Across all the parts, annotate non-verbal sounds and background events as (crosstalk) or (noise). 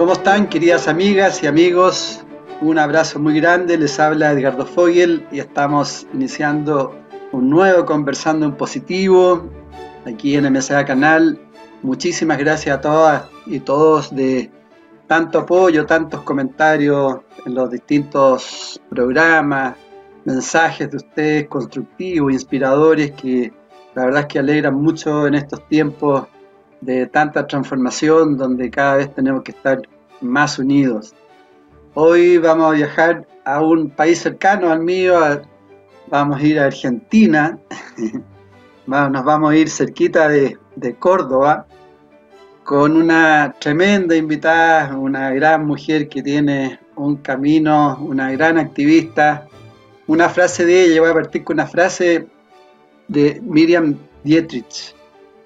¿Cómo están, queridas amigas y amigos? Un abrazo muy grande, les habla Edgardo Fogel y estamos iniciando un nuevo Conversando en Positivo aquí en MSA Canal. Muchísimas gracias a todas y todos de tanto apoyo, tantos comentarios en los distintos programas, mensajes de ustedes constructivos, inspiradores, que la verdad es que alegran mucho en estos tiempos de tanta transformación donde cada vez tenemos que estar más unidos. Hoy vamos a viajar a un país cercano al mío, vamos a ir a Argentina, (laughs) nos vamos a ir cerquita de, de Córdoba con una tremenda invitada, una gran mujer que tiene un camino, una gran activista. Una frase de ella, voy a partir con una frase de Miriam Dietrich.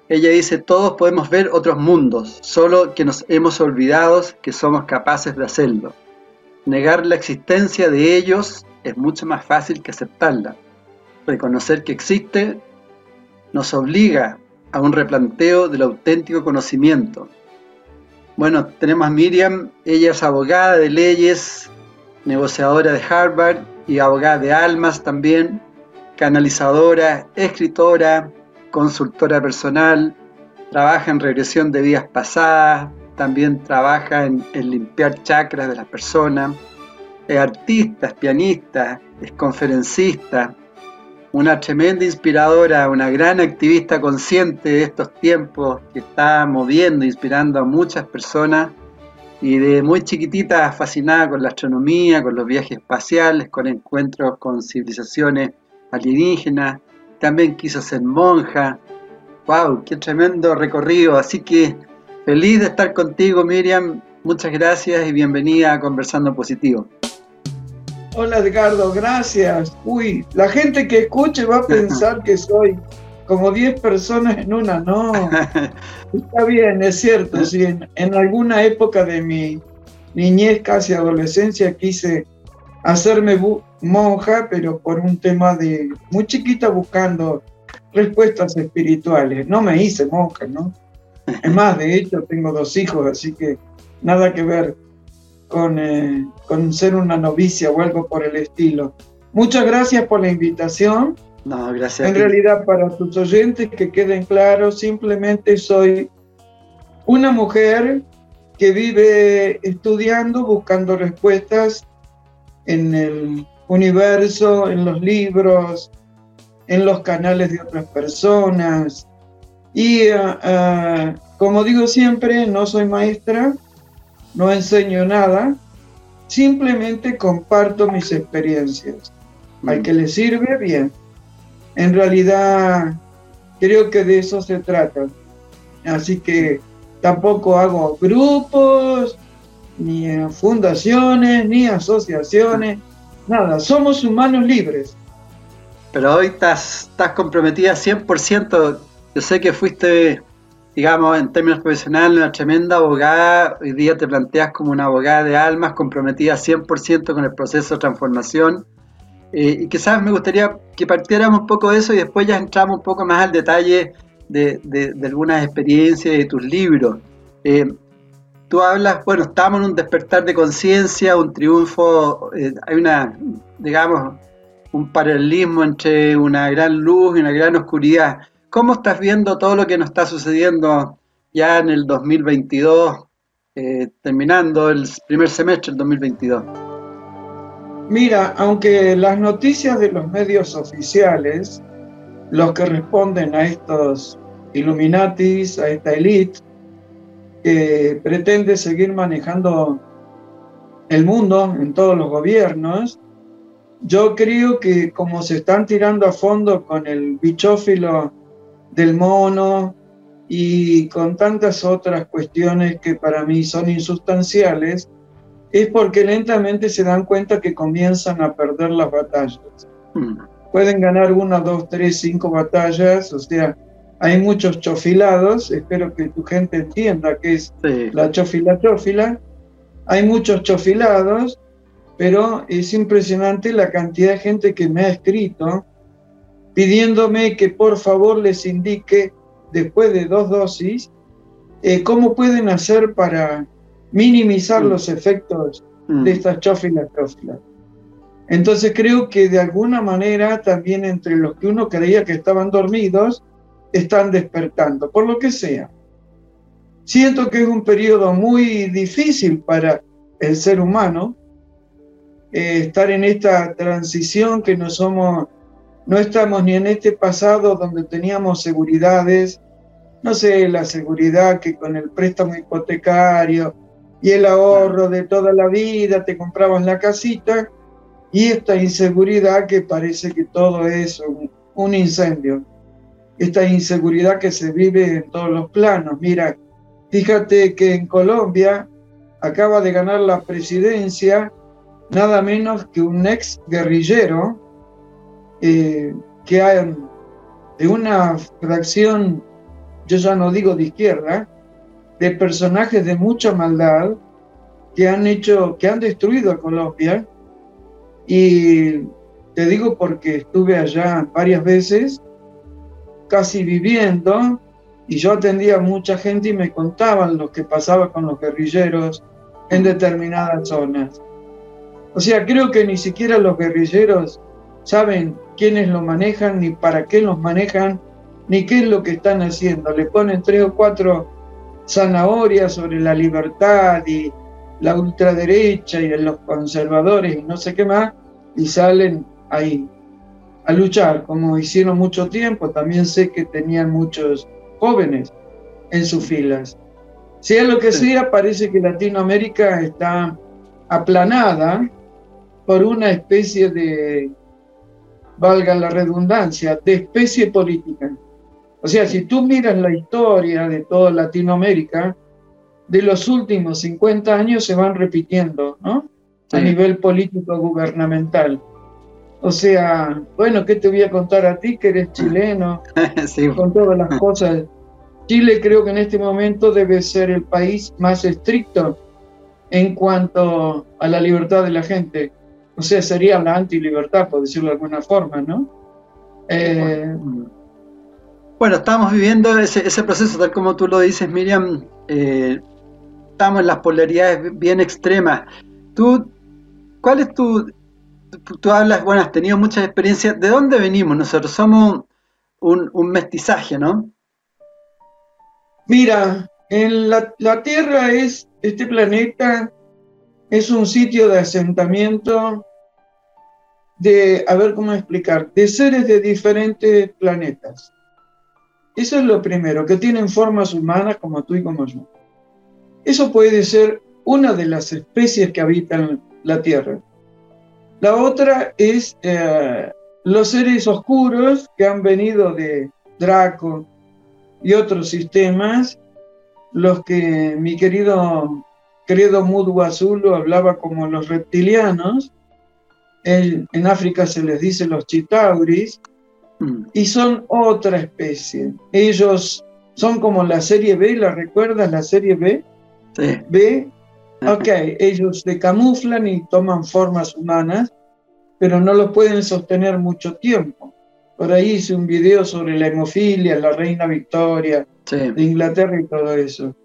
Ella dice, todos podemos ver otros mundos, solo que nos hemos olvidado que somos capaces de hacerlo. Negar la existencia de ellos es mucho más fácil que aceptarla. Reconocer que existe nos obliga a un replanteo del auténtico conocimiento. Bueno, tenemos a Miriam, ella es abogada de leyes, negociadora de Harvard y abogada de almas también, canalizadora, escritora, consultora personal, trabaja en regresión de vidas pasadas, también trabaja en, limpiar chakras de las personas, es artista, es pianista, es conferencista, una tremenda inspiradora, una gran activista consciente de estos tiempos que está moviendo, inspirando a muchas personas y de muy chiquitita fascinada con la astronomía, con los viajes espaciales, con encuentros con civilizaciones alienígenas, también quiso ser monja. ¡Wow! ¡Qué tremendo recorrido! Así que feliz de estar contigo, Miriam. Muchas gracias y bienvenida a Conversando Positivo. Hola Edgardo, gracias. Uy, la gente que escuche va a (laughs) pensar que soy como 10 personas en una. No, (laughs) está bien, es cierto. Si en alguna época de mi niñez, casi adolescencia, quise hacerme monja, pero por un tema de muy chiquita buscando respuestas espirituales. No me hice monja, ¿no? Es más, de hecho, tengo dos hijos, así que nada que ver con, eh, con ser una novicia o algo por el estilo. Muchas gracias por la invitación. No, gracias. En realidad, para tus oyentes que queden claros, simplemente soy una mujer que vive estudiando, buscando respuestas en el universo, en los libros, en los canales de otras personas. Y ah, ah, como digo siempre, no soy maestra, no enseño nada, simplemente comparto mis experiencias. Al que le sirve, bien. En realidad, creo que de eso se trata. Así que tampoco hago grupos, fundaciones, ni asociaciones, nada, somos humanos libres. Pero hoy estás, estás comprometida 100%, yo sé que fuiste, digamos, en términos profesionales, una tremenda abogada, hoy día te planteas como una abogada de almas, comprometida 100% con el proceso de transformación. Eh, y quizás me gustaría que partiéramos un poco de eso y después ya entramos un poco más al detalle de, de, algunas experiencias de tus libros. Eh, tú hablas, bueno, estamos en un despertar de conciencia, un triunfo, eh, hay una, digamos, un paralelismo entre una gran luz y una gran oscuridad. ¿Cómo estás viendo todo lo que nos está sucediendo ya en el 2022, eh, terminando el primer semestre del 2022? Mira, aunque las noticias de los medios oficiales, los que responden a estos Illuminatis, a esta élite, que pretende seguir manejando el mundo en todos los gobiernos, yo creo que como se están tirando a fondo con el bichófilo del mono, y con tantas otras cuestiones que para mí son insustanciales, es porque lentamente se dan cuenta que comienzan a perder las batallas. Mm. Pueden ganar una, dos, tres, cinco batallas, o sea, hay muchos chofilados, espero que tu gente entienda que es la chofila chofila, hay muchos chofilados, pero es impresionante la cantidad de gente que me ha escrito pidiéndome que por favor les indique después de dos dosis eh, cómo pueden hacer para minimizar mm. los efectos mm. de estas chofilas chófilas. Entonces creo que de alguna manera también entre los que uno creía que estaban dormidos, están despertando, por lo que sea. Siento que es un periodo muy difícil para el ser humano, eh, estar en esta transición que no somos, no estamos ni en este pasado donde teníamos seguridades, no sé, la seguridad que con el préstamo hipotecario y el ahorro de toda la vida te comprabas la casita, y esta inseguridad que parece que todo es un incendio esta inseguridad que se vive en todos los planos. Mira, fíjate que en Colombia acaba de ganar la presidencia nada menos que un ex guerrillero eh, que hay de una fracción, yo ya no digo de izquierda, de personajes de mucha maldad que han hecho, que han destruido a Colombia. Y te digo porque estuve allá varias veces casi viviendo y yo atendía a mucha gente y me contaban lo que pasaba con los guerrilleros en determinadas zonas. O sea, creo que ni siquiera los guerrilleros saben quiénes lo manejan, ni para qué los manejan, ni qué es lo que están haciendo. Le ponen tres o cuatro zanahorias sobre la libertad y la ultraderecha y los conservadores y no sé qué más, y salen ahí a luchar, como hicieron mucho tiempo. También sé que tenían muchos jóvenes en sus filas. Sea lo que sea, parece que Latinoamérica está aplanada por una especie de, valga la redundancia, de especie política. O sea, si tú miras la historia de toda Latinoamérica, de los últimos 50 años se van repitiendo, ¿no? A nivel político gubernamental. O sea, bueno, ¿qué te voy a contar a ti que eres chileno? (laughs) Con todas las cosas. Chile creo que en este momento debe ser el país más estricto en cuanto a la libertad de la gente. O sea, sería la antilibertad, por decirlo de alguna forma, ¿no? Eh, bueno, estamos viviendo ese, proceso, tal como tú lo dices, Miriam. Eh, estamos en las polaridades bien extremas. ¿Tú, ¿Cuál es tu, tú hablas, bueno, has tenido muchas experiencias. ¿De dónde venimos? Nosotros somos un, mestizaje, ¿no? Mira, la, la, Tierra es, este planeta es un sitio de asentamiento de, a ver cómo explicar, de seres de diferentes planetas. Eso es lo primero, que tienen formas humanas como tú y como yo. Eso puede ser una de las especies que habitan la Tierra. La otra es eh, los seres oscuros que han venido de Draco y otros sistemas, los que mi querido querido Mudu Azul hablaba como los reptilianos, en, en África se les dice los chitauris, mm. y son otra especie. Ellos son como la serie B, ¿la recuerdas la serie B? Sí. B, Ok, ellos se camuflan y toman formas humanas, pero no lo pueden sostener mucho tiempo. Por ahí hice un video sobre la hemofilia, la reina Victoria de Inglaterra y todo eso.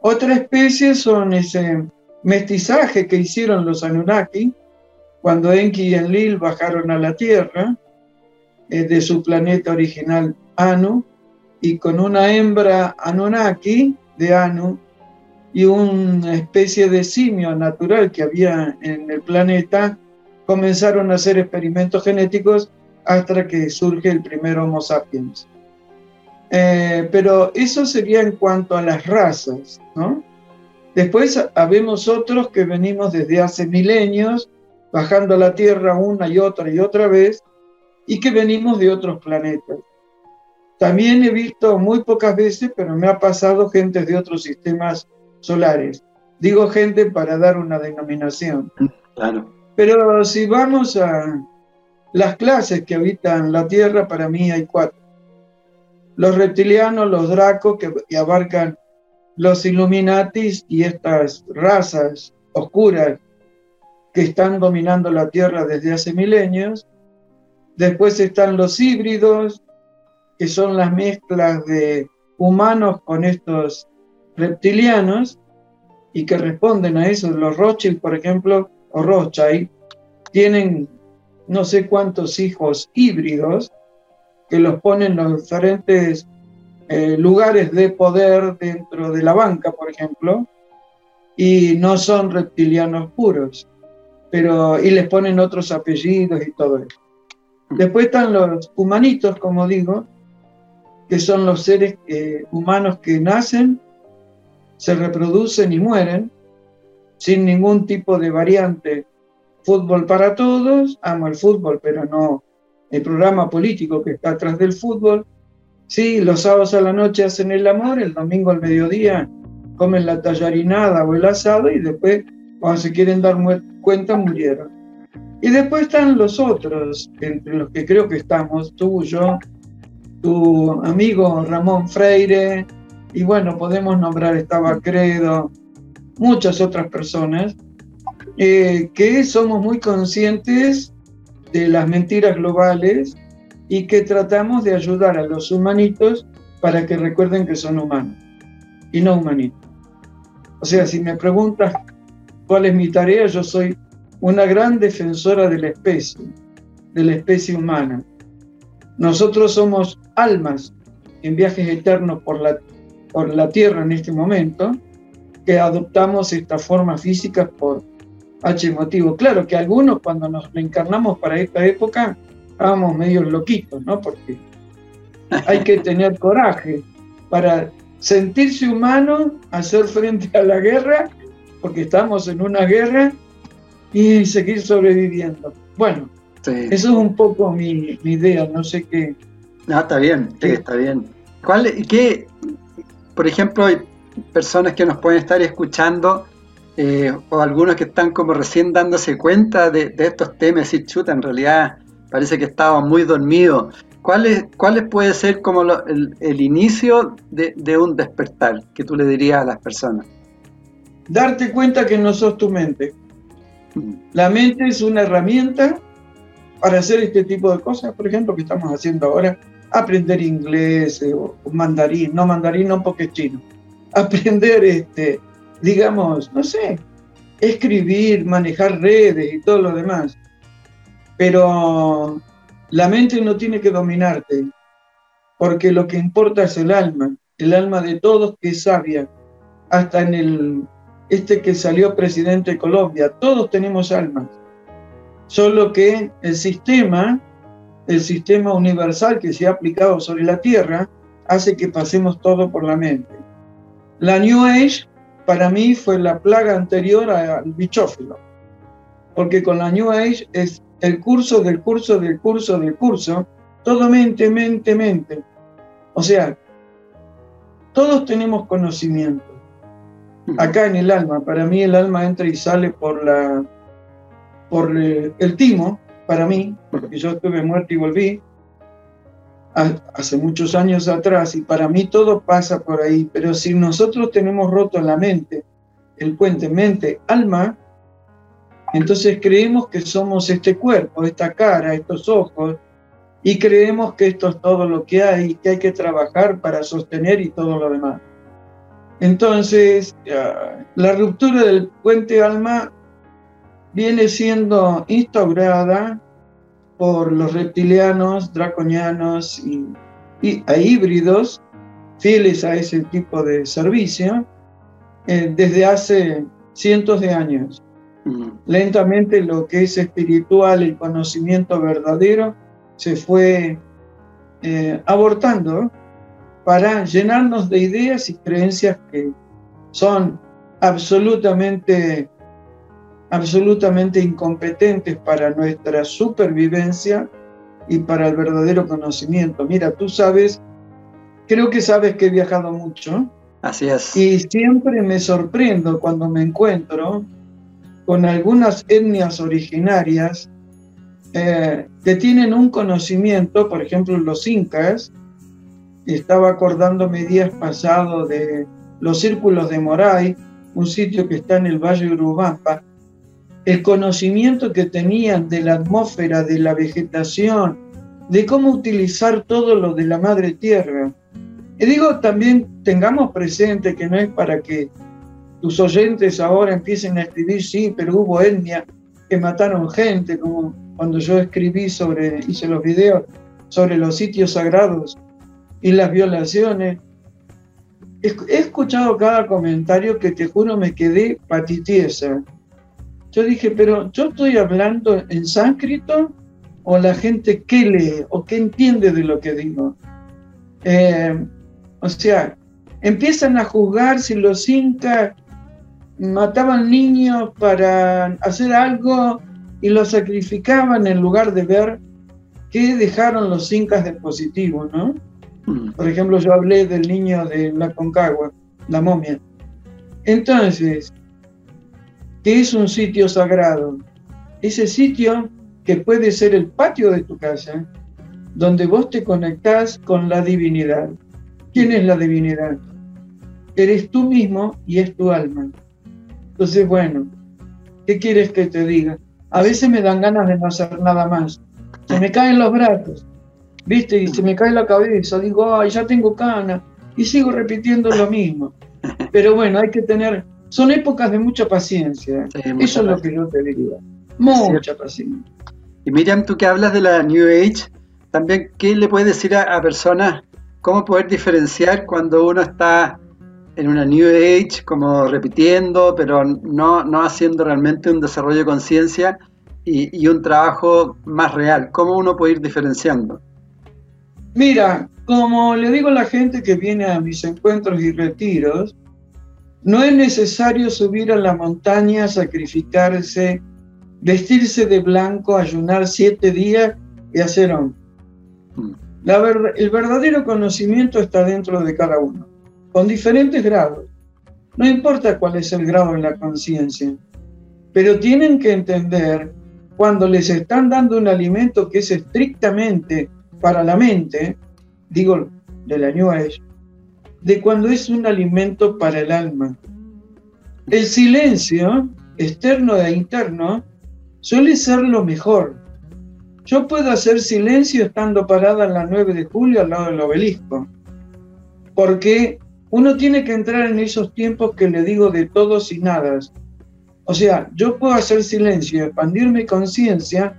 Otra especie son ese mestizaje que hicieron los Anunnaki cuando Enki y Enlil bajaron a la Tierra eh, de su planeta original Anu y con una hembra Anunnaki de Anu y una especie de simio natural que había en el planeta, comenzaron a hacer experimentos genéticos hasta que surge el primer Homo sapiens. Eh, pero eso sería en cuanto a las razas, ¿no? Después habemos otros que venimos desde hace milenios, bajando a la Tierra una y otra y otra vez, y que venimos de otros planetas. También he visto muy pocas veces, pero me ha pasado gente de otros sistemas solares. Digo gente para dar una denominación. Claro. Pero si vamos a las clases que habitan la Tierra, para mí hay cuatro. Los reptilianos, los dracos, que, abarcan los Illuminatis y estas razas oscuras que están dominando la Tierra desde hace milenios. Después están los híbridos, que son las mezclas de humanos con estos reptilianos y que responden a eso. Los Rothschild, por ejemplo, o Rothschild, tienen no sé cuántos hijos híbridos que los ponen en los diferentes eh, lugares de poder dentro de la banca, por ejemplo, y no son reptilianos puros, pero y les ponen otros apellidos y todo eso. Después están los humanitos, como digo, que son los seres eh, humanos que nacen, se reproducen y mueren sin ningún tipo de variante. Fútbol para todos, amo el fútbol, pero no el programa político que está atrás del fútbol. Sí, los sábados a la noche hacen el amor, el domingo al mediodía comen la tallarinada o el asado y después, cuando se quieren dar cuenta, murieron. Y después están los otros, entre los que creo que estamos, tú, yo, tu amigo Ramón Freire, y bueno, podemos nombrar, estaba Credo, muchas otras personas, eh, que somos muy conscientes de las mentiras globales y que tratamos de ayudar a los humanitos para que recuerden que son humanos y no humanitos. O sea, si me preguntas cuál es mi tarea, yo soy una gran defensora de la especie, de la especie humana. Nosotros somos almas en viajes eternos por la, por la Tierra en este momento, que adoptamos esta forma física por H motivo. Claro que algunos cuando nos reencarnamos para esta época estábamos medio loquitos, ¿no? Porque hay que tener coraje para sentirse humano, hacer frente a la guerra, porque estamos en una guerra, y seguir sobreviviendo. Bueno, eso es un poco mi, idea, no sé qué. No, está bien, sí, está bien. ¿Cuál, qué, por ejemplo, hay personas que nos pueden estar escuchando eh, o algunos que están como recién dándose cuenta de, estos temas y chuta, en realidad parece que estaba muy dormido. ¿Cuáles, ¿Cuáles puede ser como el, inicio de, de, un despertar que tú le dirías a las personas? Darte cuenta que no sos tu mente. Mm. La mente es una herramienta para hacer este tipo de cosas, por ejemplo, que estamos haciendo ahora, aprender inglés eh, o mandarín, no mandarín no porque chino, (laughs) aprender, este, digamos, no sé, escribir, manejar redes y todo lo demás. Pero la mente no tiene que dominarte, porque lo que importa es el alma, el alma de todos que es sabia, hasta en el este que salió presidente de Colombia, todos tenemos almas, solo que el sistema, el sistema universal que se ha aplicado sobre la Tierra, hace que pasemos todo por la mente. La New Age para mí fue la plaga anterior al bichófilo, porque con la New Age es el curso del curso del curso del curso, todo mente, mente, mente. O sea, todos tenemos conocimiento. Acá en el alma, para mí el alma entra y sale por la por eh, el timo, para mí, porque yo estuve muerto y volví, hace muchos años atrás y para mí todo pasa por ahí, pero si nosotros tenemos roto la mente el puente mente-alma, entonces creemos que somos este cuerpo, esta cara, estos ojos, y creemos que esto es todo lo que hay, que hay que trabajar para sostener y todo lo demás. Entonces, la ruptura del puente alma viene siendo instaurada por los reptilianos, draconianos y, y híbridos fieles a ese tipo de servicio eh, desde hace cientos de años. Mm. Lentamente lo que es espiritual, el conocimiento verdadero, se fue eh, abortando para llenarnos de ideas y creencias que son absolutamente absolutamente incompetentes para nuestra supervivencia y para el verdadero conocimiento. Mira, tú sabes creo que sabes que he viajado mucho. Así es. Y siempre me sorprendo cuando me encuentro con algunas etnias originarias eh, que tienen un conocimiento, por ejemplo los incas, estaba acordándome días pasados de los círculos de Moray, un sitio que está en el Valle de Urubamba, el conocimiento que tenían de la atmósfera, de la vegetación, de cómo utilizar todo lo de la madre tierra. Y digo, también tengamos presente que no es para que tus oyentes ahora empiecen a escribir, sí, pero hubo etnia que mataron gente, como cuando yo escribí sobre, hice los videos sobre los sitios sagrados y las violaciones. He escuchado cada comentario que te juro me quedé patitiesa. Yo dije, pero yo estoy hablando en sánscrito o la gente qué lee o qué entiende de lo que digo. Eh, o sea, empiezan a juzgar si los incas mataban niños para hacer algo y los sacrificaban en lugar de ver qué dejaron los incas de positivo, ¿no? Mm. Por ejemplo, yo hablé del niño de la Concagua, la momia. Entonces, ¿qué es un sitio sagrado? Ese sitio que puede ser el patio de tu casa, donde vos te conectás con la divinidad. ¿Quién es la divinidad? Eres tú mismo y es tu alma. Entonces, bueno, ¿qué quieres que te diga? A veces me dan ganas de no hacer nada más. Se me caen los brazos, ¿viste? Y se me cae la cabeza. Digo, ay, ya tengo cana. Y sigo repitiendo lo mismo. Pero bueno, hay que tener. Son épocas de mucha paciencia. Eso es lo que yo te diría. Mucha paciencia. Y Miriam, tú que hablas de la New Age, también, ¿qué le puedes decir a, a personas cómo poder diferenciar cuando uno está en una New Age, como repitiendo, pero no, no haciendo realmente un desarrollo de conciencia y, un trabajo más real. ¿Cómo uno puede ir diferenciando? Mira, como le digo a la gente que viene a mis encuentros y retiros, no es necesario subir a la montaña, sacrificarse, vestirse de blanco, ayunar siete días y hacer hombre. Mm. el verdadero conocimiento está dentro de cada uno con diferentes grados. No importa cuál es el grado en la conciencia, pero tienen que entender cuando les están dando un alimento que es estrictamente para la mente, digo de la New Age, de cuando es un alimento para el alma. El silencio, externo e interno, suele ser lo mejor. Yo puedo hacer silencio estando parada en la 9 de julio al lado del obelisco, porque uno tiene que entrar en esos tiempos que le digo de todos y nada. O sea, yo puedo hacer silencio, expandir mi conciencia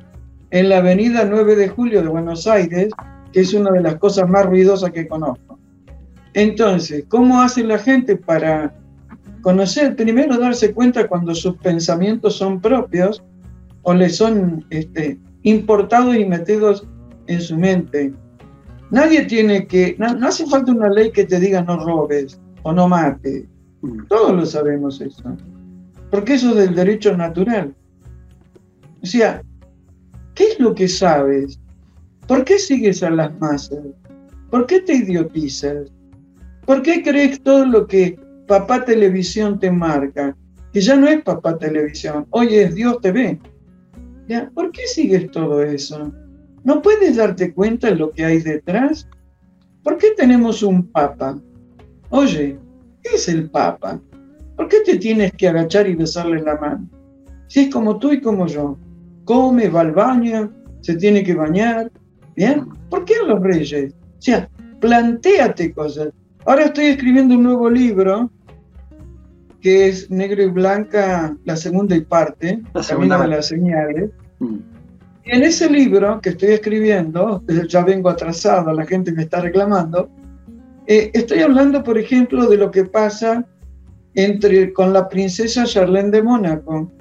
en la avenida 9 de julio de Buenos Aires, que es una de las cosas más ruidosas que conozco. Entonces, ¿cómo hace la gente para conocer? Primero darse cuenta cuando sus pensamientos son propios o le son este, importados y metidos en su mente. Nadie tiene que, no, hace falta una ley que te diga no robes o no mates. Mm. Todos lo sabemos eso. Porque eso es del derecho natural. O sea, ¿qué es lo que sabes? ¿Por qué sigues a las masas? ¿Por qué te idiotizas? ¿Por qué crees todo lo que papá televisión te marca? Que ya no es papá televisión, hoy es Dios TV. ¿Ya? ¿Por qué sigues todo eso? ¿No puedes darte cuenta de lo que hay detrás? ¿Por qué tenemos un papa? Oye, ¿qué es el papa? ¿Por qué te tienes que agachar y besarle la mano? Si es como tú y como yo. Come, va al baño, se tiene que bañar. ¿Bien? ¿Por qué los reyes? O sea, plantéate cosas. Ahora estoy escribiendo un nuevo libro que es Negro y Blanca, la segunda y parte, la segunda de las señales. Mm. Y en ese libro que estoy escribiendo, eh, ya vengo atrasado, la gente me está reclamando, eh, estoy hablando, por ejemplo, de lo que pasa entre, con la princesa Charlene de Mónaco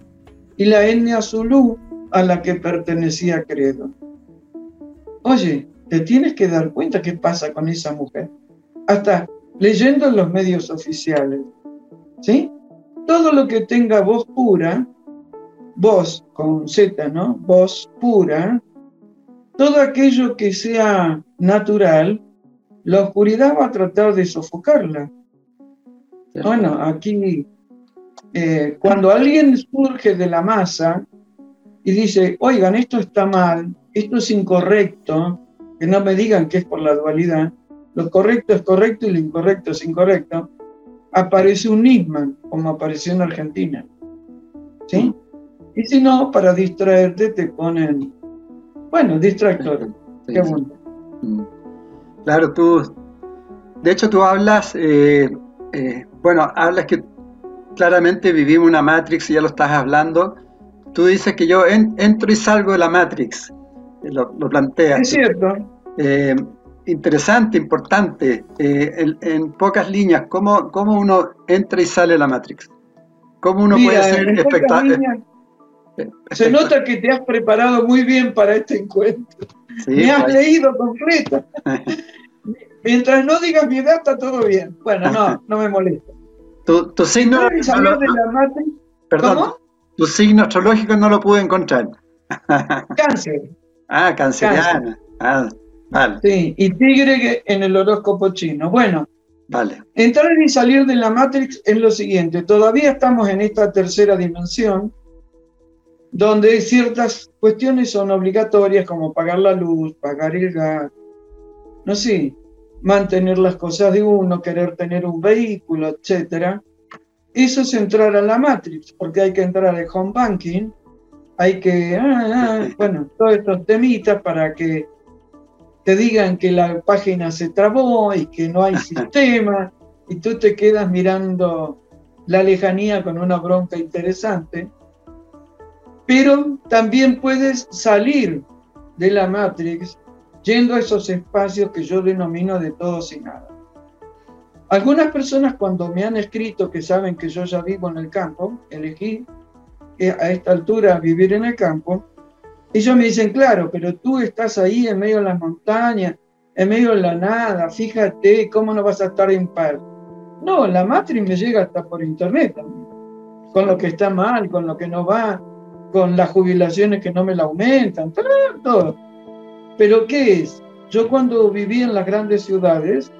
y la etnia Zulu a la que pertenecía Credo. Oye, te tienes que dar cuenta qué pasa con esa mujer. Hasta leyendo en los medios oficiales. ¿Sí? Todo lo que tenga voz pura voz con Z, ¿no? Voz pura, todo aquello que sea natural la oscuridad va a tratar de sofocarla. Bueno, aquí, eh, cuando alguien surge de la masa y dice, oigan, esto está mal, esto es incorrecto, que no me digan que es por la dualidad, lo correcto es correcto y lo incorrecto es incorrecto, aparece un Nisman, como apareció en Argentina. ¿Sí? Y si no, para distraerte te ponen, bueno, distractores. Qué bueno. Mm. Claro, tú, de hecho tú hablas, eh, eh, bueno, hablas que claramente vivimos una Matrix y ya lo estás hablando. Tú dices que yo entro y salgo de la Matrix, lo, lo planteas. Es cierto. Eh, interesante, importante, en, pocas líneas, ¿cómo, ¿cómo, uno entra y sale de la Matrix? ¿Cómo uno puede ser espectacular? Se nota que te has preparado muy bien para este encuentro. me has pues. leído completo. (laughs) Mientras no digas mi edad, está todo bien. Bueno, no, (laughs) no me molesta. Tu, signo. perdón, tu signo astrológico no lo pude encontrar. (laughs) Cáncer. Ah, canceriana. Ah, vale. Sí, y tigre en el horóscopo chino. Bueno, vale. entrar y salir de la Matrix es lo siguiente. Todavía estamos en esta tercera dimensión donde ciertas cuestiones son obligatorias como pagar la luz, pagar el gas, no sé, mantener las cosas de uno, querer tener un vehículo, etc. Eso es entrar a la Matrix, porque hay que entrar al home banking, hay que, ah, ah, bueno, todos estos temitas para que te digan que la página se trabó y que no hay (laughs) sistema, y tú te quedas mirando la lejanía con una bronca interesante pero también puedes salir de la Matrix yendo a esos espacios que yo denomino de todos y nada. Algunas personas cuando me han escrito que saben que yo ya vivo en el campo, elegí a esta altura vivir en el campo, ellos me dicen, claro, pero tú estás ahí en medio de las montañas, en medio de la nada, fíjate cómo no vas a estar en paz. No, la Matrix me llega hasta por internet con lo que está mal, con lo que no va, con las jubilaciones que no me la aumentan, todo. Pero ¿qué es? Yo cuando viví en las grandes ciudades,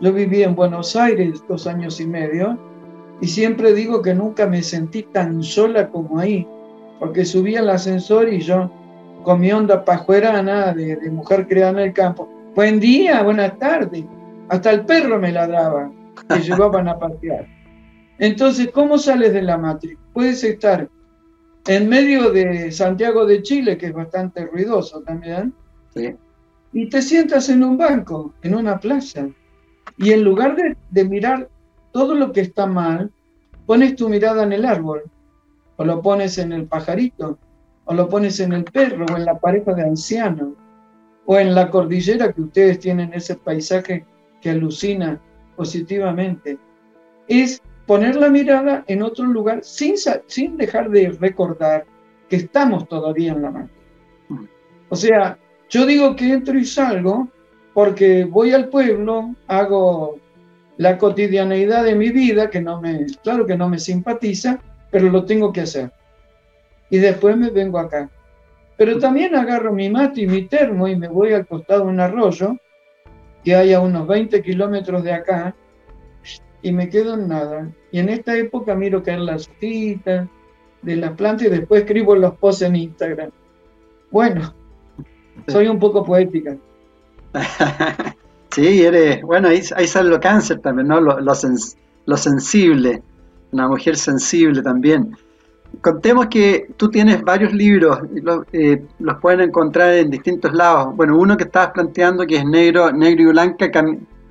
yo viví en Buenos Aires dos años y medio, y siempre digo que nunca me sentí tan sola como ahí, porque subía al ascensor y yo con mi onda pajuerana de, de mujer creada en el campo, buen día, buenas tardes, hasta el perro me ladraba, que (laughs) llevaban a pasear. Entonces, ¿cómo sales de la matriz? Puedes estar en medio de Santiago de Chile, que es bastante ruidoso también, y te sientas en un banco, en una plaza, y en lugar de, mirar todo lo que está mal, pones tu mirada en el árbol, o lo pones en el pajarito, o lo pones en el perro, o en la pareja de ancianos, o en la cordillera que ustedes tienen ese paisaje que alucina positivamente. Es poner la mirada en otro lugar sin, sin dejar de recordar que estamos todavía en la mano. O sea, yo digo que entro y salgo porque voy al pueblo, hago la cotidianeidad de mi vida, que no me, claro que no me simpatiza, pero lo tengo que hacer. Y después me vengo acá. Pero también agarro mi mate y mi termo y me voy al costado de un arroyo, que hay a unos 20 kilómetros de acá, y me quedo en nada. Y en esta época miro caer las hojitas de las plantas y después escribo los posts en Instagram. Bueno, soy un poco poética. (laughs) sí, eres, bueno, ahí, sale lo cáncer también, ¿no? Lo, lo, sensible, una mujer sensible también. Contemos que tú tienes varios libros, eh, los pueden encontrar en distintos lados. Bueno, uno que estabas planteando que es negro, negro y blanca,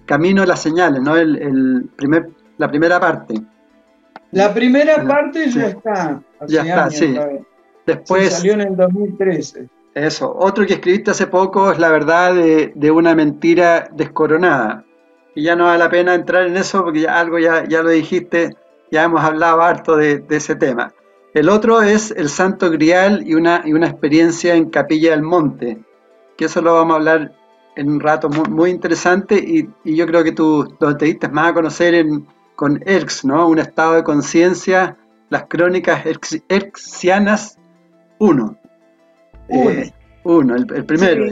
Camino de las señales, ¿no? El, primer, la primera parte. La primera parte ya está. Ya está, sí. Después. salió en el 2013. Eso. Otro que escribiste hace poco es La verdad de, una mentira descoronada. Y ya no vale la pena entrar en eso porque ya, algo ya, ya lo dijiste, ya hemos hablado harto de, ese tema. El otro es El Santo Grial y una, y una experiencia en Capilla del Monte, que eso lo vamos a hablar en un rato muy, interesante y, yo creo que tú lo te diste más a conocer en, con ERX, ¿no? Un estado de conciencia, las crónicas Erxianas 1. 1, eh, el, primero,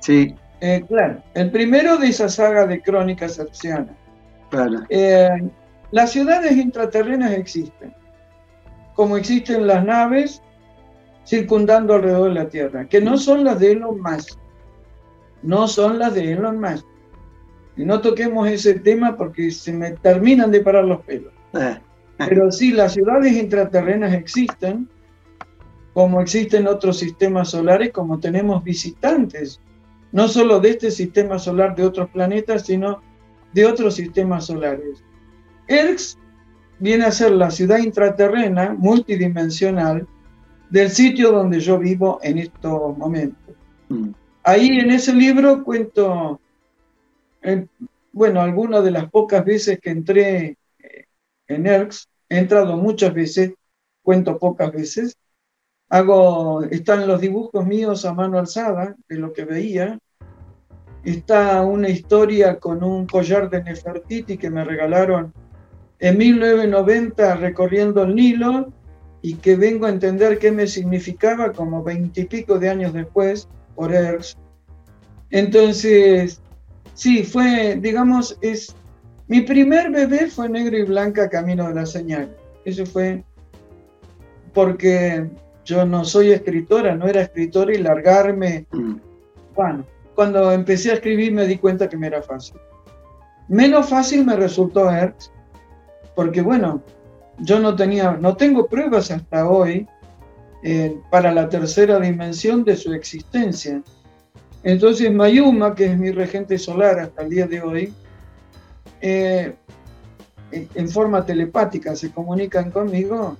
sí. Eh, claro, el primero de esa saga de crónicas hercianas. Claro. Eh, las ciudades intraterrenas existen, como existen las naves circundando alrededor de la Tierra, que no son las de Elon Musk, no son las de Elon Musk. Y no toquemos ese tema porque se me terminan de parar los pelos. Eh. Pero sí, las ciudades intraterrenas existen, como existen otros sistemas solares, como tenemos visitantes, no solo de este sistema solar de otros planetas, sino de otros sistemas solares. ERX viene a ser la ciudad intraterrena multidimensional del sitio donde yo vivo en estos momentos. Mm. Ahí en ese libro cuento, eh, bueno, algunas de las pocas veces que entré eh, en ERX, he entrado muchas veces, cuento pocas veces, hago, están los dibujos míos a mano alzada de lo que veía, está una historia con un collar de Nefertiti que me regalaron en 1990 recorriendo el Nilo y que vengo a entender qué me significaba como veintipico de años después por ERS. Entonces, sí, fue, digamos, es mi primer bebé fue negro y blanca Camino de la Señal. Eso fue porque yo no soy escritora, no era escritora y largarme. Bueno, cuando empecé a escribir me di cuenta que me era fácil. Menos fácil me resultó ERS porque bueno, yo no tenía, no tengo pruebas hasta hoy eh, para la tercera dimensión de su existencia. Entonces Mayuma, que es mi regente solar hasta el día de hoy, eh, en forma telepática se comunican conmigo,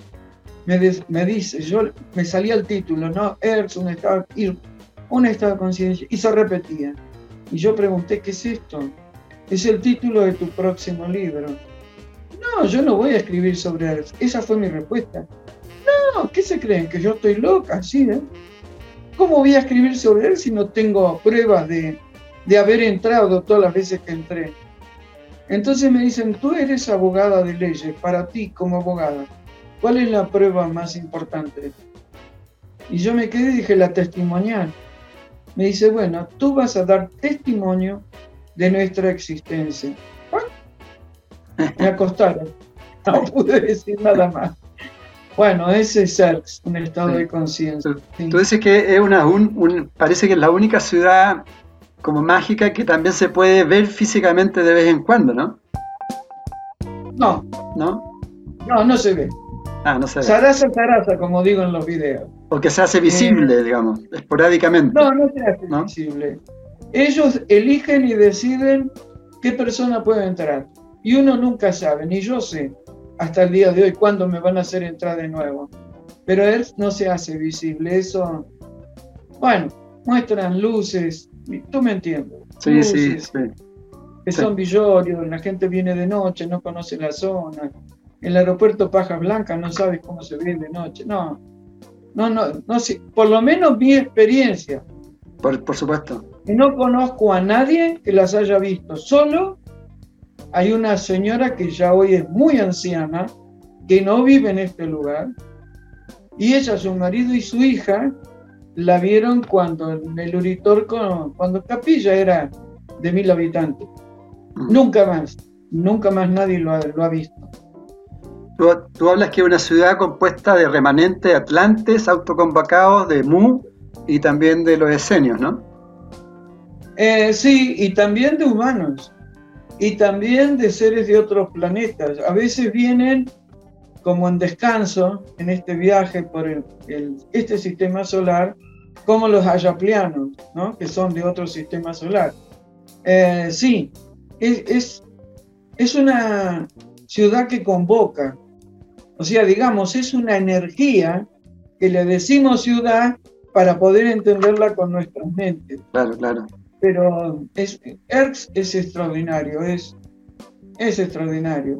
me, dice, yo me salía el título, ¿no? Earth, un estado, un estado de conciencia, y se repetía. Y yo pregunté, ¿qué es esto? Es el título de tu próximo libro. No, yo no voy a escribir sobre él. Esa fue mi respuesta. No, ¿qué se creen? ¿Que yo estoy loca? ¿Sí, eh? ¿Cómo voy a escribir sobre él si no tengo pruebas de, de haber entrado todas las veces que entré? Entonces me dicen, tú eres abogada de leyes, para ti como abogada, ¿cuál es la prueba más importante? Y yo me quedé y dije, la testimonial. Me dice, bueno, tú vas a dar testimonio de nuestra existencia. Me acostaron. (laughs) No pude decir nada más. Bueno, ese es un estado de conciencia. Tú dices que es una, un, parece que es la única ciudad como mágica que también se puede ver físicamente de vez en cuando, ¿no? No. ¿No? No, no se ve. Ah, no se ve. Sarasa, Sarasa, como digo en los videos. Porque se hace visible, eh, digamos, esporádicamente. No, no se hace visible. Ellos eligen y deciden qué persona puede entrar. Y uno nunca sabe, ni yo sé hasta el día de hoy cuándo me van a hacer entrar de nuevo. Pero él no se hace visible, eso, bueno, muestran luces, tú me entiendes. Sí, sí, sí. Que son villorios, la gente viene de noche, no conoce la zona. El aeropuerto Paja Blanca no sabes cómo se ve de noche. No, no, no, no sé. Por lo menos mi experiencia. Por, por supuesto. Y no conozco a nadie que las haya visto. Solo hay una señora que ya hoy es muy anciana, que no vive en este lugar, y ella, su marido y su hija la vieron cuando en el Uritorco, cuando Capilla era de mil habitantes. Mm. Nunca más, nunca más nadie lo ha, visto. Tú, hablas que es una ciudad compuesta de remanentes atlantes autoconvocados de Mu y también de los esenios, ¿no? Eh, sí, y también de humanos y también de seres de otros planetas. A veces vienen como en descanso en este viaje por el, este sistema solar, como los ayaplianos, ¿no? que son de otro sistema solar. Eh, sí, es, es, una ciudad que convoca, o sea, digamos, es una energía que le decimos ciudad para poder entenderla con nuestras mentes. Claro, claro pero es, ERX es extraordinario, es, es extraordinario.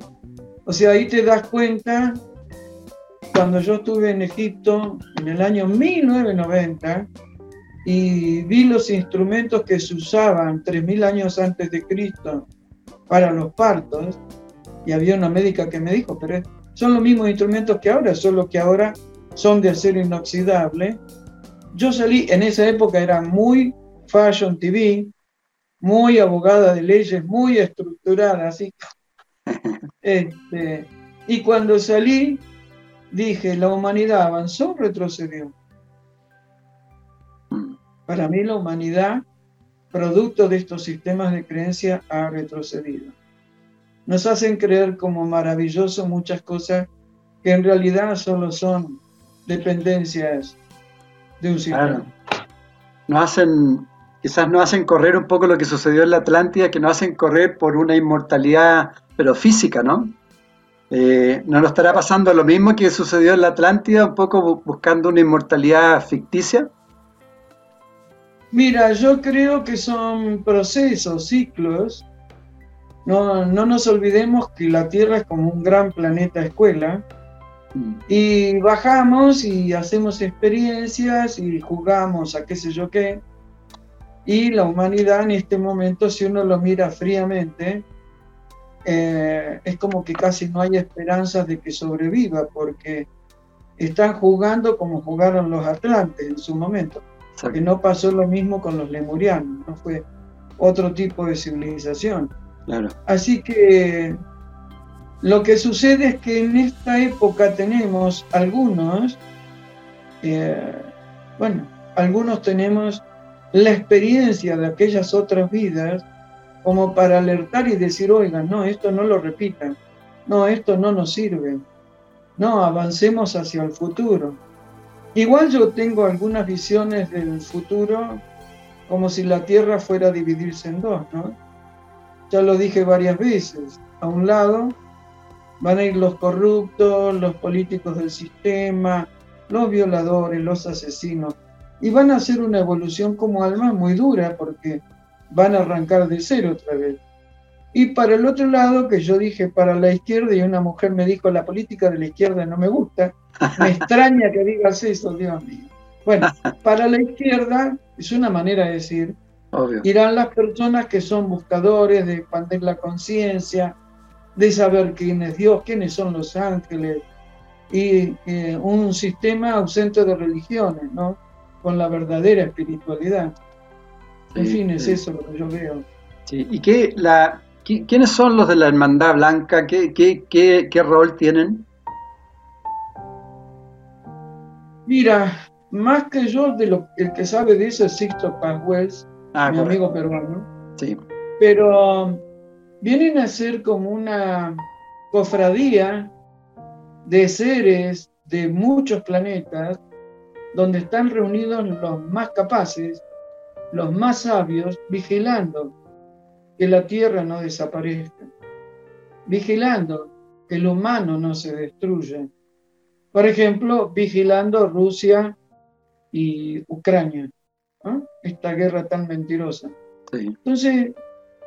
O sea, ahí te das cuenta, cuando yo estuve en Egipto en el año 1990 y vi los instrumentos que se usaban 3.000 años antes de Cristo para los partos, y había una médica que me dijo, pero son los mismos instrumentos que ahora, solo que ahora son de acero inoxidable. Yo salí, en esa época era muy Fashion TV, muy abogada de leyes, muy estructurada, así. (laughs) Este, y cuando salí, dije, ¿la humanidad avanzó o retrocedió? Para mí la humanidad, producto de estos sistemas de creencia, ha retrocedido. Nos hacen creer como maravilloso muchas cosas que en realidad solo son dependencias de un sistema. Nos hacen, quizás nos hacen correr un poco lo que sucedió en la Atlántida, que nos hacen correr por una inmortalidad, pero física, ¿no? Eh, ¿No nos estará pasando lo mismo que sucedió en la Atlántida, un poco buscando una inmortalidad ficticia? Mira, yo creo que son procesos, ciclos. No, no nos olvidemos que la Tierra es como un gran planeta escuela y bajamos y hacemos experiencias y jugamos a qué sé yo qué. Y la humanidad en este momento, si uno lo mira fríamente, eh, es como que casi no hay esperanzas de que sobreviva, porque están jugando como jugaron los atlantes en su momento. Que no pasó lo mismo con los lemurianos, no fue otro tipo de civilización. Así que lo que sucede es que en esta época tenemos algunos, eh, bueno, algunos tenemos la experiencia de aquellas otras vidas como para alertar y decir, oigan, no, esto no lo repitan, no, esto no nos sirve, no, avancemos hacia el futuro. Igual yo tengo algunas visiones del futuro como si la Tierra fuera a dividirse en dos, ¿no? Ya lo dije varias veces. A un lado Van a ir los corruptos, los políticos del sistema, los violadores, los asesinos. Y van a hacer una evolución como alma muy dura porque van a arrancar de cero otra vez. Y para el otro lado, que yo dije para la izquierda y una mujer me dijo, la política de la izquierda no me gusta, me (laughs) extraña que digas eso, Dios mío. Bueno, (laughs) para la izquierda es una manera de decir, irán las personas que son buscadores de expandir la conciencia, de saber quién es Dios, quiénes son los ángeles, y eh, un sistema ausente de religiones, ¿no? Con la verdadera espiritualidad. En fin, es eso lo que yo veo. ¿Y qué, la, quiénes son los de la Hermandad Blanca? ¿Qué, qué, qué, qué rol tienen? Mira, más que yo, de lo, el que sabe de eso es Sixto Paz ah, mi amigo peruano. Sí. Pero vienen a ser como una cofradía de seres de muchos planetas donde están reunidos los más capaces, los más sabios, vigilando que la Tierra no desaparezca, vigilando que el humano no se destruya. Por ejemplo, vigilando Rusia y Ucrania, esta guerra tan mentirosa. Entonces,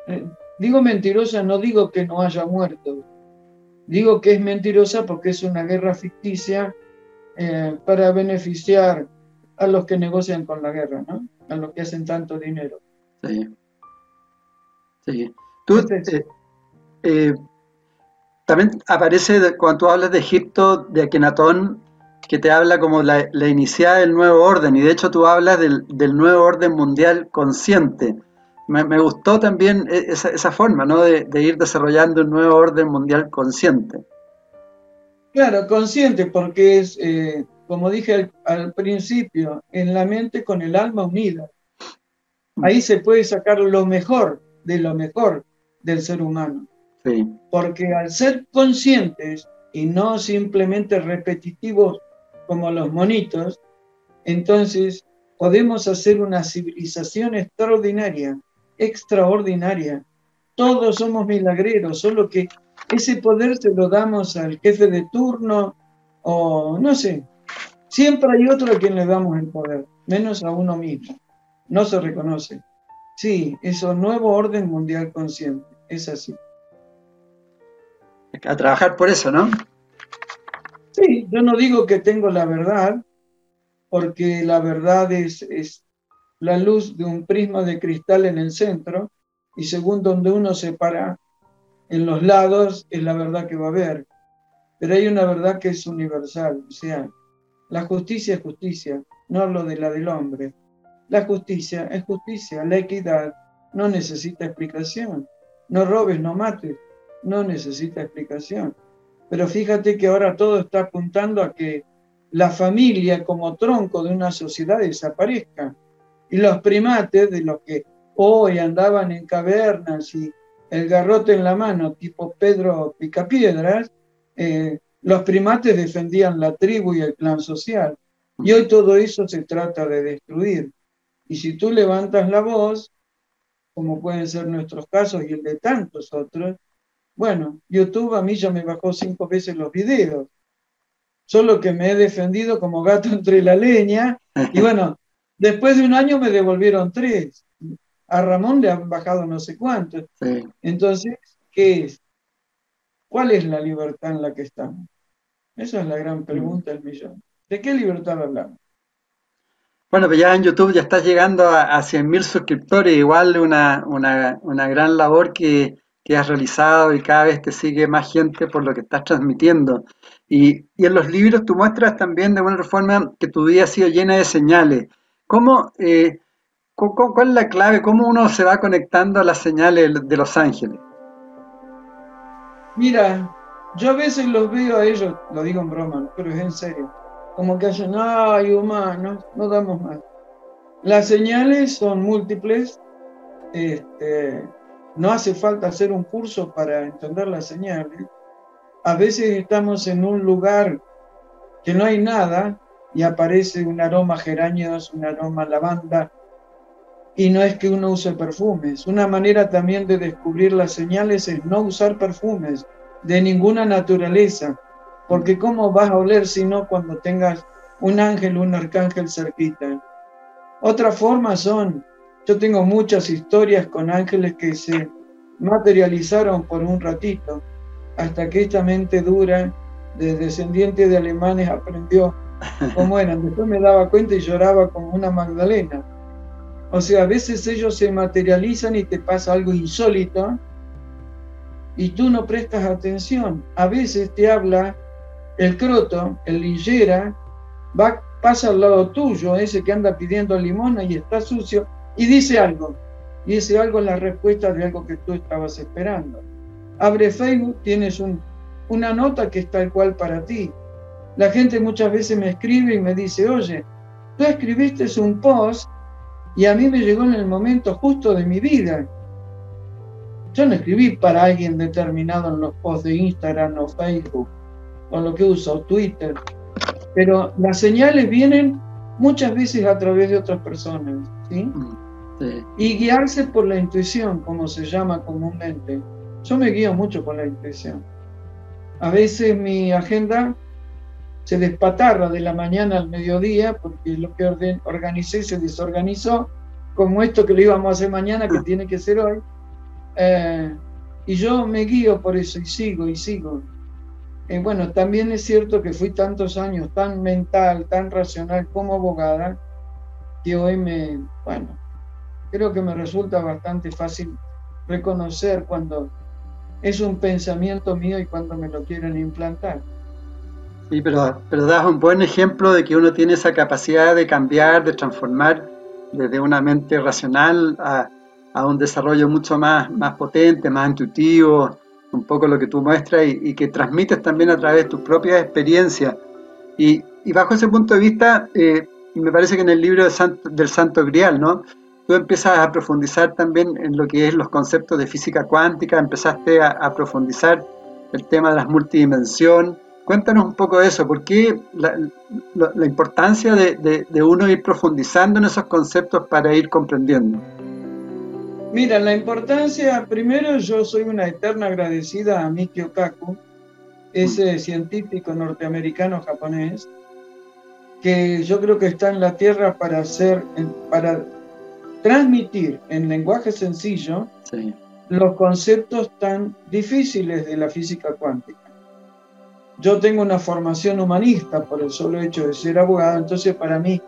eh, Digo mentirosa, no digo que no haya muerto. Digo que es mentirosa porque es una guerra ficticia eh, para beneficiar a los que negocian con la guerra, ¿no? A los que hacen tanto dinero. Sí. Sí. Tú, eh, eh, también aparece cuando tú hablas de Egipto, de Akenatón, que te habla como la, la iniciada del nuevo orden, y de hecho tú hablas del, del nuevo orden mundial consciente me, gustó también e, esa, forma, ¿no? De, ir desarrollando un nuevo orden mundial consciente. Claro, consciente, porque es, eh, como dije al, principio, en la mente con el alma unida. Ahí se puede sacar lo mejor de lo mejor del ser humano. Sí. Porque al ser conscientes y no simplemente repetitivos como los monitos, entonces podemos hacer una civilización extraordinaria extraordinaria. Todos somos milagreros, solo que ese poder se lo damos al jefe de turno o no sé. Siempre hay otro a quien le damos el poder, menos a uno mismo. No se reconoce. Sí, eso nuevo orden mundial consciente. Es así. A trabajar por eso, ¿no? Sí, yo no digo que tengo la verdad, porque la verdad es, es la luz de un prisma de cristal en el centro y según donde uno se para en los lados es la verdad que va a haber. Pero hay una verdad que es universal, o sea, la justicia es justicia, no lo de la del hombre. La justicia es justicia, la equidad no necesita explicación. No robes, no mates, no necesita explicación. Pero fíjate que ahora todo está apuntando a que la familia como tronco de una sociedad desaparezca. Y los primates, de los que hoy andaban en cavernas y el garrote en la mano, tipo Pedro Picapiedras, eh, los primates defendían la tribu y el clan social. Y hoy todo eso se trata de destruir. Y si tú levantas la voz, como pueden ser nuestros casos y el de tantos otros, bueno, YouTube a mí ya me bajó cinco veces los videos. Solo que me he defendido como gato entre la leña. Y bueno, después de un año me devolvieron tres. A Ramón le han bajado no sé cuántos. Entonces, ¿qué es? ¿Cuál es la libertad en la que estamos? Esa es la gran pregunta del millón. ¿De qué libertad hablamos? Bueno, pues ya en YouTube ya estás llegando a, a 100.000 suscriptores, igual una, una, gran labor que, has realizado y cada vez te sigue más gente por lo que estás transmitiendo. Y, en los libros tú muestras también de alguna forma que tu vida ha sido llena de señales. ¿Cómo, eh, ¿Cuál es la clave? ¿Cómo uno se va conectando a las señales de los ángeles? Mira, yo a veces los veo a ellos, lo digo en broma, pero es en serio, como que hacen, ay, humanos, no damos más. Las señales son múltiples, este, no hace falta hacer un curso para entender las señales. A veces estamos en un lugar que no hay nada y aparece un aroma geranios, un aroma lavanda, y no es que uno use perfumes. Una manera también de descubrir las señales es no usar perfumes de ninguna naturaleza, porque ¿cómo vas a oler si no cuando tengas un ángel un arcángel cerquita? Otra forma son, yo tengo muchas historias con ángeles que se materializaron por un ratito, hasta que esta mente dura de descendiente de alemanes aprendió cómo eran. (laughs) Después me daba cuenta y lloraba como una Magdalena o sea, a veces ellos se materializan y te pasa algo insólito y tú no prestas atención. A veces te habla el croto, el lillera, va, pasa al lado tuyo, ese que anda pidiendo limona y está sucio, y dice algo. Y ese algo es la respuesta de algo que tú estabas esperando. Abre Facebook, tienes un, una nota que es tal cual para ti. La gente muchas veces me escribe y me dice, oye, tú escribiste un post y a mí me llegó en el momento justo de mi vida. Yo no escribí para alguien determinado en los posts de Instagram o Facebook, o lo que uso, Twitter, pero las señales vienen muchas veces a través de otras personas, ¿sí? Mm, y guiarse por la intuición, como se llama comúnmente. Yo me guío mucho por la intuición. A veces mi agenda se despatarra de la mañana al mediodía porque lo que organicé se desorganizó, como esto que lo íbamos a hacer mañana, que tiene que ser hoy. Eh, y yo me guío por eso y sigo y sigo. Y bueno, también es cierto que fui tantos años tan mental, tan racional como abogada, que hoy me, bueno, creo que me resulta bastante fácil reconocer cuando es un pensamiento mío y cuando me lo quieren implantar. Sí, pero, pero das un buen ejemplo de que uno tiene esa capacidad de cambiar, de transformar desde una mente racional a, un desarrollo mucho más, más potente, más intuitivo, un poco lo que tú muestras y, que transmites también a través de tus propias experiencias. Y, bajo ese punto de vista, eh, me parece que en el libro del Santo Grial, ¿no? Tú empiezas a profundizar también en lo que es los conceptos de física cuántica, empezaste a, a profundizar el tema de las multidimensiones Cuéntanos un poco de eso, ¿por qué la, importancia de, uno ir profundizando en esos conceptos para ir comprendiendo? Mira, la importancia, primero yo soy una eterna agradecida a Mikio Kaku, ese mm. científico norteamericano japonés, que yo creo que está en la Tierra para hacer, para transmitir en lenguaje sencillo los conceptos tan difíciles de la física cuántica. Yo tengo una formación humanista por el solo hecho de ser abogado, entonces para mí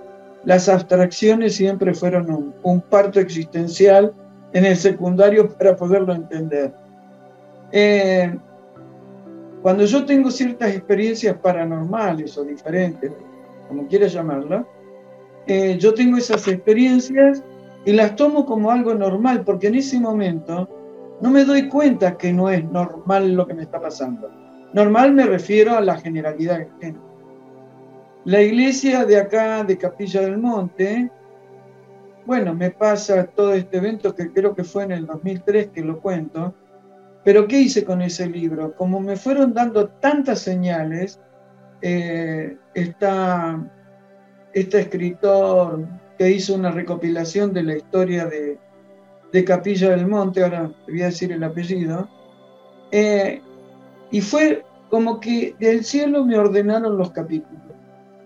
las abstracciones siempre fueron un, parto existencial en el secundario para poderlo entender. Eh, cuando yo tengo ciertas experiencias paranormales o diferentes, como quieras llamarlo, eh, yo tengo esas experiencias y las tomo como algo normal, porque en ese momento no me doy cuenta que no es normal lo que me está pasando. Normal me refiero a la generalidad de gente. La iglesia de acá, de Capilla del Monte, bueno, me pasa todo este evento que creo que fue en el 2003 que lo cuento, pero ¿qué hice con ese libro? Como me fueron dando tantas señales, eh, este escritor que hizo una recopilación de la historia de, Capilla del Monte, ahora voy a decir el apellido, eh, y fue como que del cielo me ordenaron los capítulos.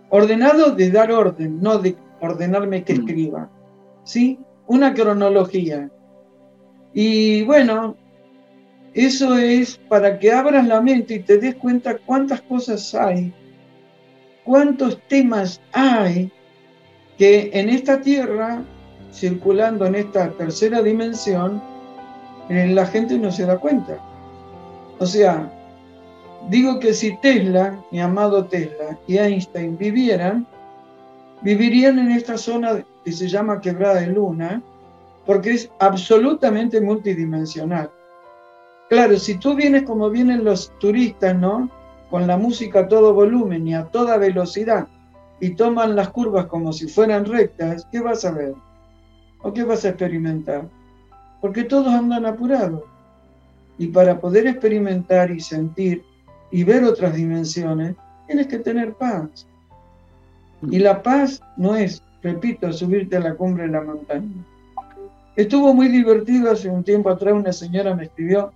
Ordenado de dar orden, no de ordenarme que mm. escriba. ¿Sí? Una cronología. Y bueno, eso es para que abras la mente y te des cuenta cuántas cosas hay, cuántos temas hay que en esta tierra, circulando en esta tercera dimensión, eh, la gente no se da cuenta. O sea, digo que si Tesla, mi amado Tesla, y Einstein vivieran, vivirían en esta zona que se llama Quebrada de Luna, porque es absolutamente multidimensional. Claro, si tú vienes como vienen los turistas, ¿no? Con la música a todo volumen y a toda velocidad, y toman las curvas como si fueran rectas, ¿qué vas a ver? ¿O qué vas a experimentar? Porque todos andan apurados. Y para poder experimentar y sentir y ver otras dimensiones, tienes que tener paz. Y la paz no es, repito, subirte a la cumbre de la montaña. Estuvo muy divertido hace un tiempo atrás, una señora me escribió,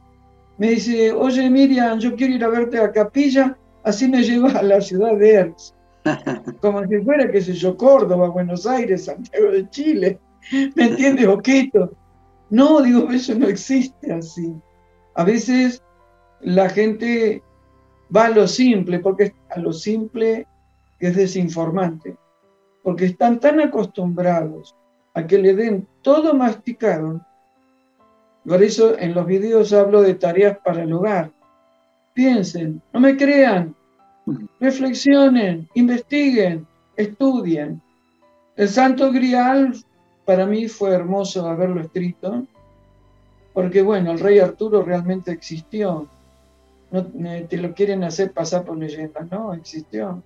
me dice, oye Miriam, yo quiero ir a verte a Capilla, así me llevas a la ciudad de Erz. (laughs) Como si fuera, qué sé yo, Córdoba, Buenos Aires, Santiago de Chile. ¿Me entiendes, Oquito? No, digo, eso no existe así. A veces la gente va a lo simple, porque a lo simple es desinformante, porque están tan acostumbrados a que le den todo masticado por eso en los videos hablo de tareas para el hogar. Piensen, no me crean, reflexionen, investiguen, estudien. El Santo Grial para mí fue hermoso haberlo escrito, porque bueno, el rey Arturo realmente existió. No te lo quieren hacer pasar por leyenda, no, existió.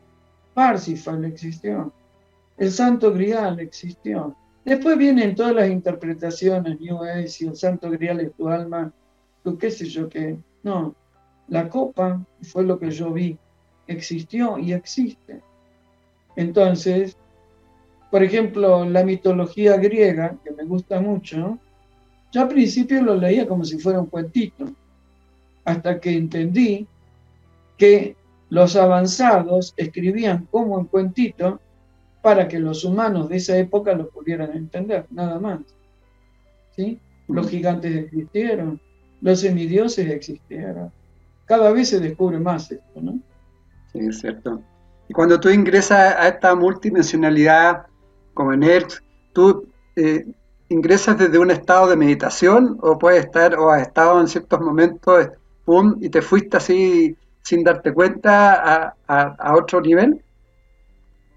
Parsifal existió. El Santo Grial existió. Después vienen todas las interpretaciones, New Age, y el Santo Grial es tu alma, tú qué sé yo qué. No, la copa fue lo que yo vi, existió y existe. Entonces, por ejemplo, la mitología griega, que me gusta mucho, yo al principio lo leía como si fuera un cuentito, hasta que entendí que los avanzados escribían como un cuentito para que los humanos de esa época lo pudieran entender, nada más. ¿Sí? Los gigantes existieron, los semidioses existieron. Cada vez se descubre más esto, ¿no? Sí, es cierto. Y cuando tú ingresas a esta multidimensionalidad como en ¿tú eh, ingresas desde un estado de meditación o puedes estar o has estado en ciertos momentos, pum, y te fuiste así sin darte cuenta a otro nivel?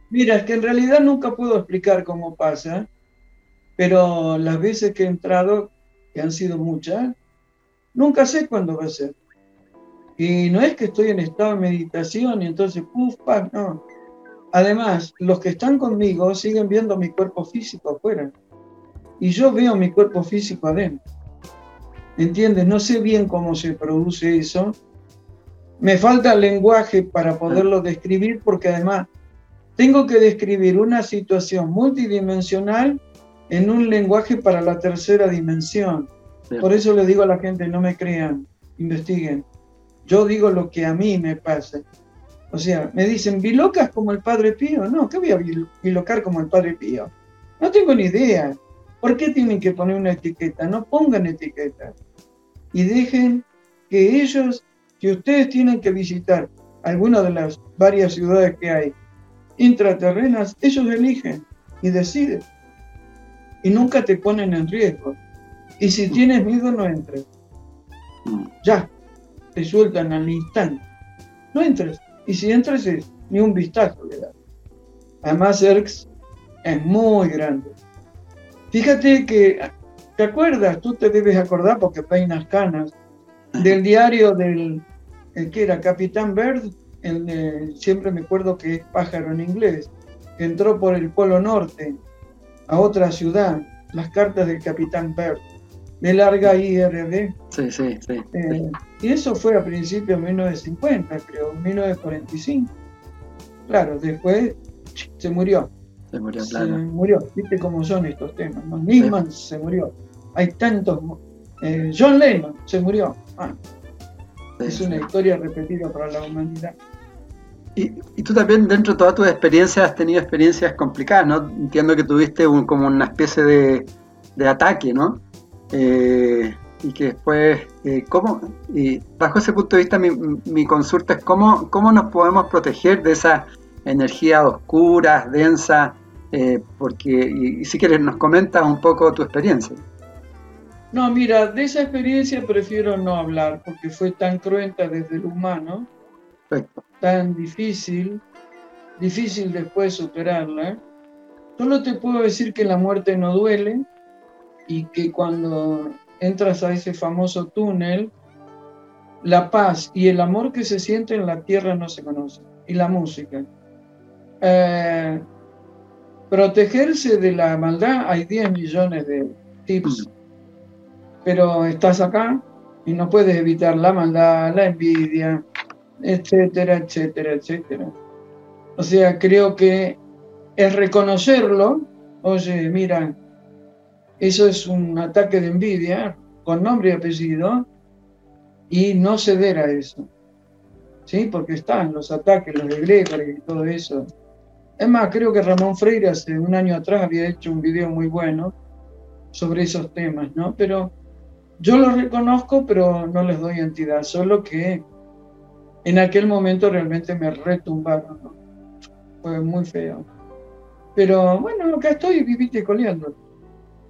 Mira, es que en realidad nunca puedo explicar cómo pasa, pero las veces que he entrado, que han sido muchas, nunca sé cuándo va a ser. Y no es que estoy en estado de meditación y entonces, puf, pa, no. Además, los que están conmigo siguen viendo mi cuerpo físico afuera. Y yo veo mi cuerpo físico adentro. ¿Entiendes? No sé bien cómo se produce eso. Me falta el lenguaje para poderlo describir porque además tengo que describir una situación multidimensional en un lenguaje para la tercera dimensión. Por eso le digo a la gente, no me crean, investiguen. Yo digo lo que a mí me pasa. O sea, me dicen, ¿bilocas como el Padre Pío? No, ¿qué voy a bilocar como el Padre Pío? No tengo ni idea. ¿Por qué tienen que poner una etiqueta? No pongan etiqueta. Y dejen que ellos, que ustedes tienen que visitar alguna de las varias ciudades que hay, intraterrenas, ellos eligen y deciden. Y nunca te ponen en riesgo. Y si tienes miedo, no entres. Ya, te sueltan al instante. No entres. Y si entres, es ni un vistazo le das. Además, ERX es muy grande. Fíjate que, ¿te acuerdas? Tú te debes acordar porque peinas canas, del diario del, el que era Capitán Bird, siempre me acuerdo que es pájaro en inglés, que entró por el Polo Norte a otra ciudad, las cartas del Capitán Bird, de larga IRD. Sí, sí, sí. Eh, y eso fue a principios de 1950, creo, 1945. Claro, después se murió. Se murió, claro. Se murió. ¿Viste cómo son estos temas? ¿no? se murió. Hay tantos. Eh, John Lennon se murió. Ah, es una historia repetida para la humanidad. Y, tú también dentro de todas tus experiencias has tenido experiencias complicadas, ¿no? Entiendo que tuviste como una especie de, ataque, ¿no? Eh, y que después, eh, ¿cómo? Y bajo ese punto de vista mi, consulta es cómo, cómo nos podemos proteger de esas energías oscuras, densas, eh, porque, y, si quieres nos comentas un poco tu experiencia. No, mira, de esa experiencia prefiero no hablar porque fue tan cruenta desde el humano, tan difícil, difícil después superarla. Solo te puedo decir que la muerte no duele y que cuando entras a ese famoso túnel, la paz y el amor que se siente en la tierra no se conocen. Y la música. Eh, protegerse de la maldad, hay 10 millones de tips pero estás acá y no puedes evitar la maldad, la envidia, etcétera, etcétera, etcétera. O sea, creo que es reconocerlo, oye, mira, eso es un ataque de envidia con nombre y apellido y no ceder a eso. ¿Sí? Porque están los ataques, los de Gregory y todo eso. Es más, creo que Ramón Freire hace un año atrás había hecho un video muy bueno sobre esos temas, ¿no? Pero yo los reconozco, pero no les doy entidad, solo que en aquel momento realmente me retumbaron. Fue muy feo. Pero bueno, acá estoy viviste coleando.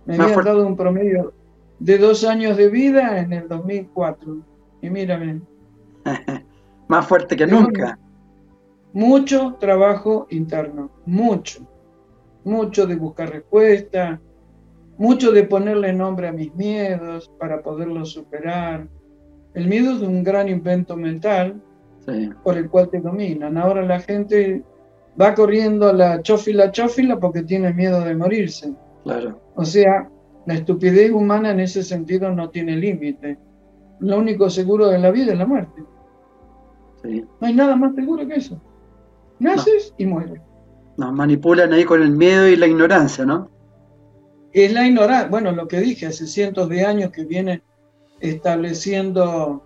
Me habían dado un promedio de dos años de vida en el 2004. Y mírame. (laughs) Más fuerte que nunca. Mucho trabajo interno, mucho. Mucho de buscar respuestas, mucho de ponerle nombre a mis miedos para poderlos superar. El miedo es un gran invento mental por el cual te dominan. Ahora la gente va corriendo a la chófila chófila porque tiene miedo de morirse. Claro. O sea, la estupidez humana en ese sentido no tiene límite. Lo único seguro de la vida es la muerte. No hay nada más seguro que eso. Naces y mueres. Nos manipulan ahí con el miedo y la ignorancia, ¿no? Es la ignorancia, bueno, lo que dije, hace cientos de años que viene estableciendo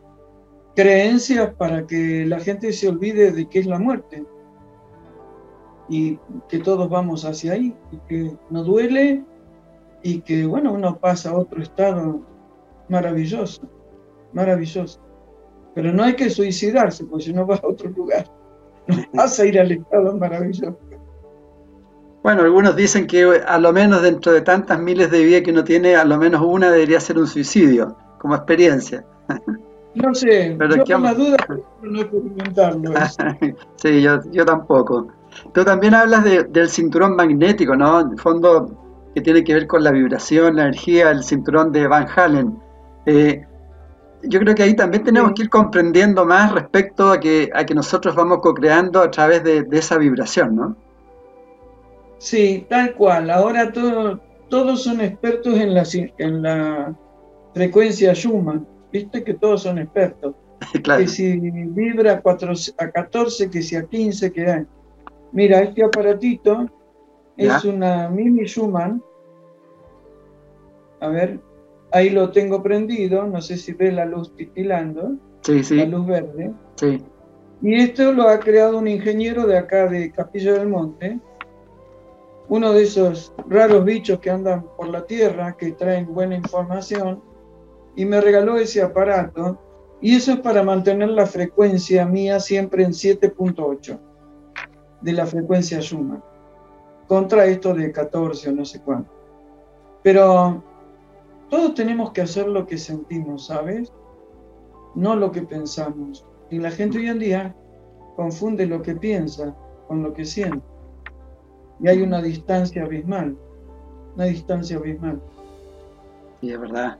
creencias para que la gente se olvide de qué es la muerte y que todos vamos hacia ahí y que no duele y que, bueno, uno pasa a otro estado maravilloso, maravilloso. Pero no hay que suicidarse, porque si no vas a otro lugar, (laughs) no vas a ir al estado maravilloso. Bueno, algunos dicen que a lo menos dentro de tantas miles de vidas que uno tiene, a lo menos una debería ser un suicidio, como experiencia. No sé, (laughs) Pero yo con la duda no experimentarlo. (laughs) sí, yo, yo tampoco. Tú también hablas del cinturón magnético, ¿no? En fondo, que tiene que ver con la vibración, la energía, el cinturón de Van Halen. Eh, yo creo que ahí también tenemos que ir comprendiendo más respecto a que, a que nosotros vamos co-creando a través de, de esa vibración, ¿no? Sí, tal cual. Ahora todos son expertos en la, en la frecuencia Schumann. Viste que todos son expertos. (laughs) Que si vibra a, 4, a 14, que si a 15, que hay. Mira, este aparatito es una mini Schumann. A ver, ahí lo tengo prendido. No sé si ve la luz titilando. Sí, sí. La luz verde. Sí. Y esto lo ha creado un ingeniero de acá de Capilla del Monte uno de esos raros bichos que andan por la tierra, que traen buena información, y me regaló ese aparato, y eso es para mantener la frecuencia mía siempre en 7.8 de la frecuencia Schumann, contra esto de 14 o no sé cuánto. Pero todos tenemos que hacer lo que sentimos, ¿sabes? No lo que pensamos. Y la gente hoy en día confunde lo que piensa con lo que siente y hay una distancia abismal. una distancia abismal. Sí, es verdad.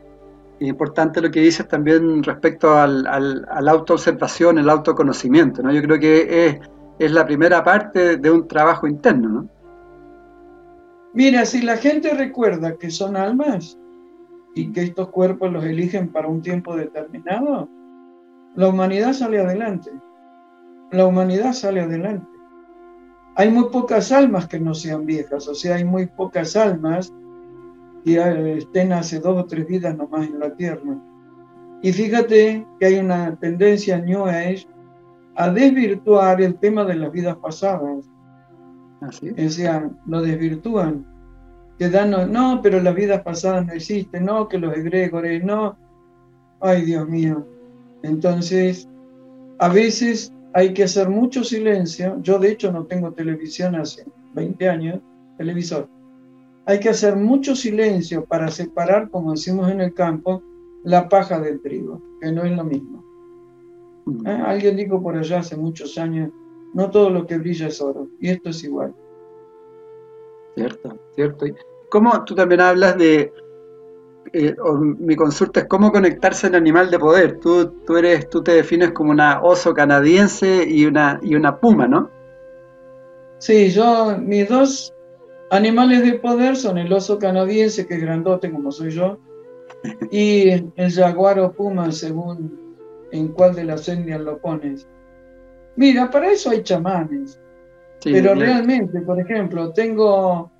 Y importante lo que dices también respecto al, al, a la autoobservación, el autoconocimiento, ¿no? Yo creo que es, es la primera parte de un trabajo interno, ¿no? Mira, si la gente recuerda que son almas y que estos cuerpos los eligen para un tiempo determinado, la humanidad sale adelante. La humanidad sale adelante. Hay muy pocas almas que no sean viejas, o sea, hay muy pocas almas que estén hace dos o tres vidas nomás en la Tierra. Y fíjate que hay una tendencia en New Age a desvirtuar el tema de las vidas pasadas. Así. O sea, lo desvirtúan. Que dan, no, pero las vidas pasadas no existen, no, que los egregores, no. Ay, Dios mío. Entonces, a veces hay que hacer mucho silencio. Yo, de hecho, no tengo televisión hace 20 años, televisor hay que hacer mucho silencio para separar, como decimos en el campo, la paja del trigo, que no es lo mismo. Mm. ¿Eh? Alguien dijo por allá hace muchos años, no todo lo que brilla es oro, y esto es igual. Cierto, cierto. ¿Cómo tú también hablas de, eh, mi consulta es cómo conectarse al animal de poder? Tú, tú, eres, tú te defines como una oso canadiense y una, y una puma, ¿no? Sí, yo, mis dos Animales de poder son el oso canadiense, que es grandote como soy yo, y el jaguar o puma, según en cuál de las etnias lo pones. Mira, para eso hay chamanes. pero realmente, por ejemplo, tengo...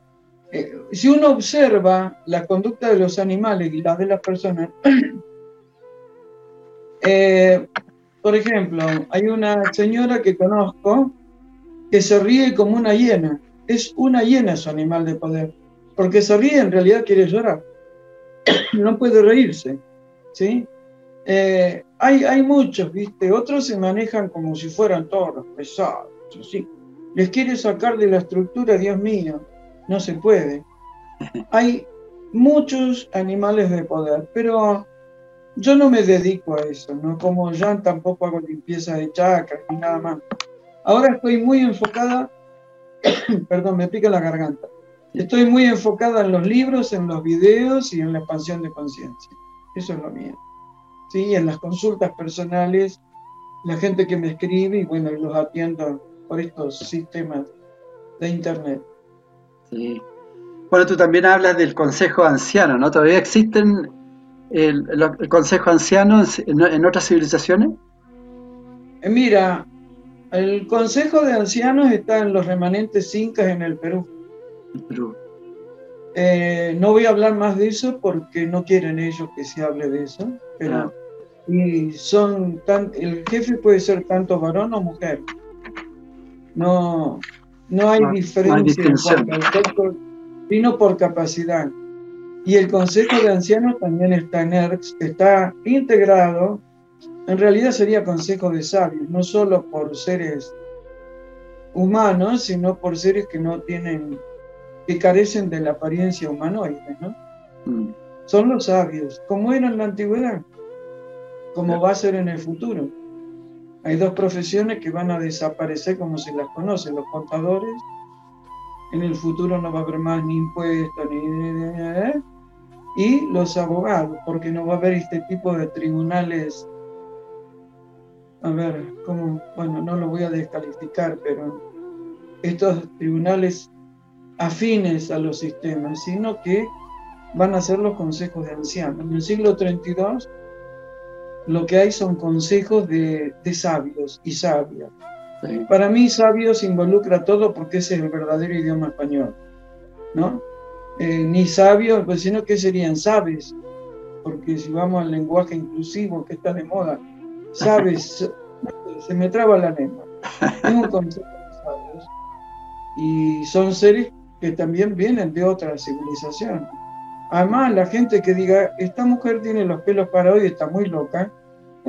Eh, si uno observa la conducta de los animales y la de las personas, (clears throat) eh, por ejemplo, hay una señora que conozco que se ríe como una hiena es una hiena su animal de poder, porque se ríe en realidad quiere llorar, (clears throat) no puede reírse, ¿sí? Eh, hay, hay muchos, ¿viste? Otros se manejan como si fueran toros pesados, ¿sí? Les quiere sacar de la estructura, Dios mío, no se puede. Hay muchos animales de poder, pero yo no me dedico a eso, ¿no? Como Jan tampoco hago limpieza de chakras ni nada más. Ahora estoy muy enfocada (coughs) perdón, me pica la garganta. Estoy muy enfocada en los libros, en los videos y en la expansión de conciencia. Eso es lo mío. Sí, en las consultas personales, la gente que me escribe y bueno, los atiendo por estos sistemas de internet. Sí. Bueno, tú también hablas del consejo anciano, ¿no? ¿Todavía existen el, consejo anciano en, en otras civilizaciones? Eh, mira, el Consejo de Ancianos está en los remanentes incas en el Perú. Eh, no voy a hablar más de eso porque no quieren ellos que se hable de eso. Pero, y son tan, el jefe puede ser tanto varón o mujer. No, no hay diferencia vino por capacidad. Y el Consejo de Ancianos también está en ERX, está integrado en realidad sería consejo de sabios, no solo por seres humanos, sino por seres que no tienen, que carecen de la apariencia humanoide, ¿no? Mm. Son los sabios, como era en la antigüedad, como va a ser en el futuro. Hay dos profesiones que van a desaparecer como se las conoce, los contadores, en el futuro no va a haber más ni impuestos, ni... ¿eh? y los abogados, porque no va a haber este tipo de tribunales a ver, cómo, bueno, no lo voy a descalificar, pero estos tribunales afines a los sistemas, sino que van a ser los consejos de ancianos. En el siglo 32 lo que hay son consejos de, sabios y sabias. Para mí sabios involucra todo porque ese es el verdadero idioma español, ¿no? Eh, ni sabios, pues sino que serían sabes, porque si vamos al lenguaje inclusivo que está de moda, sabes, (laughs) se me traba la lengua. Tengo un concepto de sabios y son seres que también vienen de otra civilización. Además, la gente que diga, esta mujer tiene los pelos para hoy, está muy loca,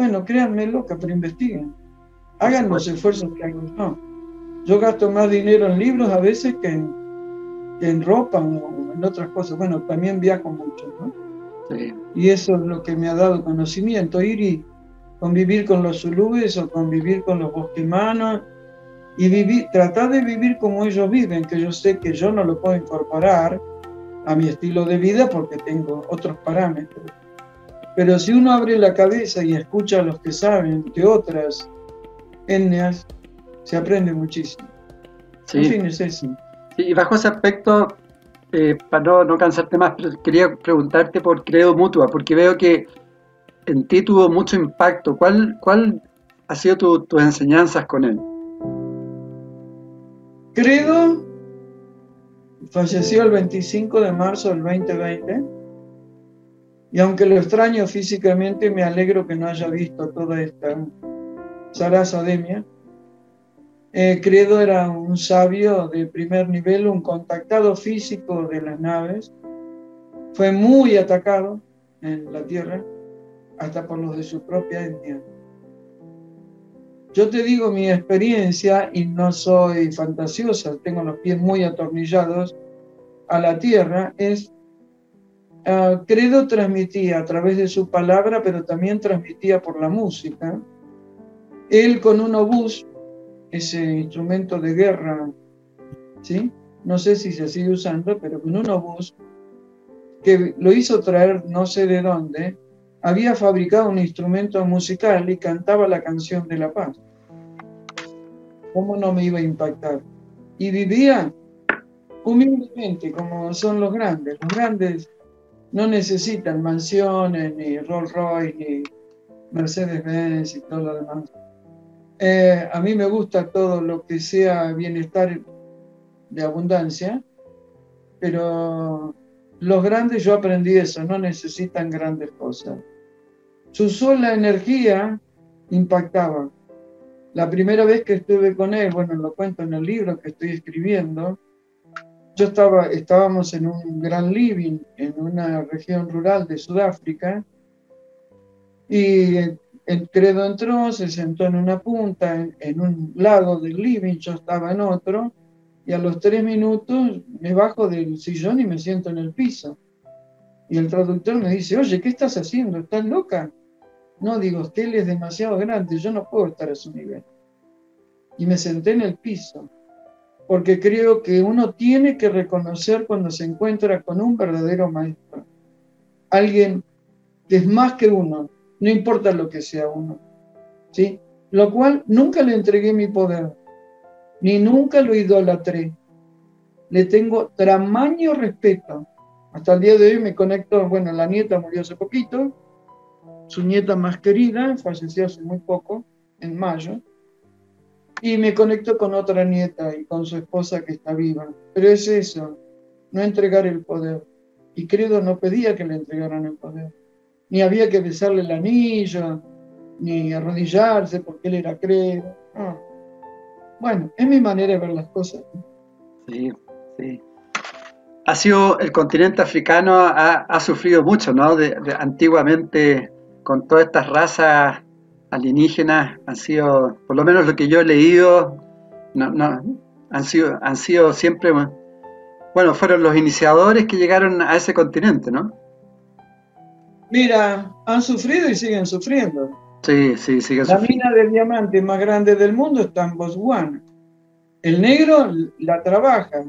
bueno, créanme loca, pero investiguen. Hagan los esfuerzos que hago yo. Yo gasto más dinero en libros a veces que en, ropa o en otras cosas. Bueno, también viajo mucho, ¿no? Y eso es lo que me ha dado conocimiento, ir y convivir con los zulúes o convivir con los bosquimanos y vivir, tratar de vivir como ellos viven, que yo sé que yo no lo puedo incorporar, a mi estilo de vida porque tengo otros parámetros. Pero si uno abre la cabeza y escucha a los que saben de otras etnias, se aprende muchísimo. Sí. y bajo ese aspecto, eh, para no, no, cansarte más, pero quería preguntarte por Credo Mutua, porque veo que en ti tuvo mucho impacto. ¿Cuál, cuál ha sido tus enseñanzas con él? Credo falleció el 25 de marzo del 2020 y aunque lo extraño físicamente, me alegro que no haya visto toda esta zarazademia. Eh, Credo era un sabio de primer nivel, un contactado físico de las naves. Fue muy atacado en la Tierra, hasta por los de su propia etnia. Yo te digo mi experiencia y no soy fantasiosa, tengo los pies muy atornillados a la tierra, es, uh, Credo transmitía a través de su palabra, pero también transmitía por la música. Él con un obús, ese instrumento de guerra, ¿sí? no sé si se sigue usando, pero con un obús, que lo hizo traer no sé de dónde, había fabricado un instrumento musical y cantaba la canción de la paz. ¿Cómo no me iba a impactar? Y vivía humildemente como son los grandes. Los grandes no necesitan mansiones, ni Rolls Royce, ni Mercedes-Benz y todo lo demás. Eh, a mí me gusta todo lo que sea bienestar de abundancia, pero los grandes yo aprendí eso, no necesitan grandes cosas. Su sola energía impactaba. La primera vez que estuve con él, bueno, lo cuento en el libro que estoy escribiendo, yo estaba, estábamos en un gran living en una región rural de Sudáfrica y el credo entró, se sentó en una punta, en, en, un lado del living, yo estaba en otro, y a los tres minutos me bajo del sillón y me siento en el piso. Y el traductor me dice, oye, ¿qué estás haciendo? ¿Estás loca? No, digo, él es demasiado grande, yo no puedo estar a su nivel. Y me senté en el piso, porque creo que uno tiene que reconocer cuando se encuentra con un verdadero maestro, alguien que es más que uno, no importa lo que sea uno. ¿sí? Lo cual nunca le entregué mi poder, ni nunca lo idolatré. Le tengo tamaño respeto. Hasta el día de hoy me conecto, bueno, la nieta murió hace poquito, su nieta más querida, falleció hace muy poco, en mayo, y me conecto con otra nieta y con su esposa que está viva. Pero es eso, no entregar el poder. Y Credo no pedía que le entregaran el poder. Ni había que besarle el anillo, ni arrodillarse porque él era Credo. Bueno, es mi manera de ver las cosas. Sí, sí. Ha sido, el continente africano ha, sufrido mucho, ¿no? de, antiguamente con todas estas razas alienígenas han sido, por lo menos lo que yo he leído, no, no, han, sido, han sido siempre, bueno, fueron los iniciadores que llegaron a ese continente, ¿no? Mira, han sufrido y siguen sufriendo. Sí, sí, siguen La mina de diamante más grande del mundo está en Botswana. El negro la trabaja,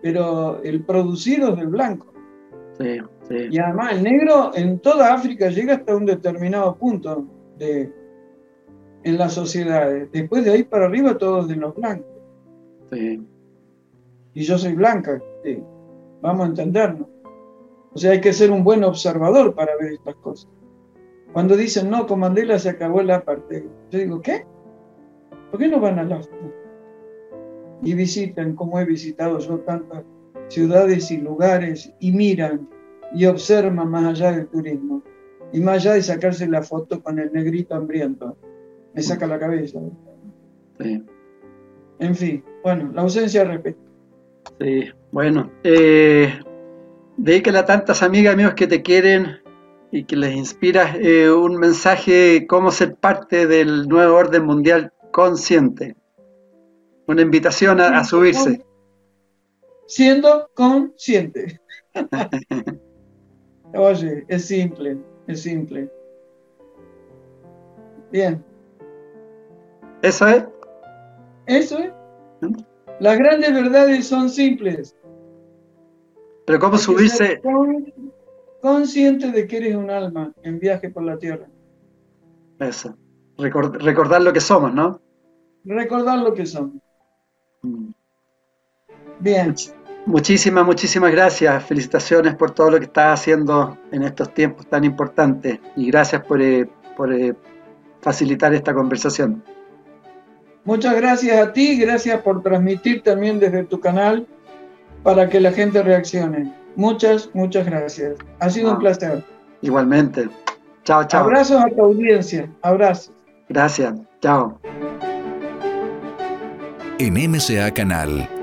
pero el producido es del blanco. Sí. Y además el negro en toda África llega hasta un determinado punto de, en las sociedades. Después de ahí para arriba todos de los blancos. Y yo soy blanca, vamos a entendernos. O sea, hay que ser un buen observador para ver estas cosas. Cuando dicen, no, con Mandela se acabó la parte, yo digo, ¿qué? ¿Por qué no van a la Y visitan, como he visitado yo tantas ciudades y lugares, y miran y observa más allá del turismo. Y más allá de sacarse la foto con el negrito hambriento. Me saca la cabeza. Sí. En fin, bueno, la ausencia de respeto. Sí, bueno. Eh, dedícale a tantas amigas amigos que te quieren y que les inspiras eh, un mensaje cómo ser parte del nuevo orden mundial consciente. Una invitación a subirse. Siendo consciente. (laughs) Oye, es simple, es simple. Bien. ¿Eso es? Eso es. Las grandes verdades son simples. Pero ¿cómo subirse? consciente de que eres un alma en viaje por la tierra. Eso. recordar lo que somos, ¿no? Recordar lo que somos. Mm. Bien. Muchísimas, muchísimas gracias. Felicitaciones por todo lo que estás haciendo en estos tiempos tan importantes y gracias por, eh, por eh, facilitar esta conversación. Muchas gracias a ti, gracias por transmitir también desde tu canal para que la gente reaccione. Muchas, muchas gracias. Ha sido un ah. placer. Igualmente. Chao, chao. Abrazos a tu audiencia. Abrazos. Gracias. Chao. En MCA Canal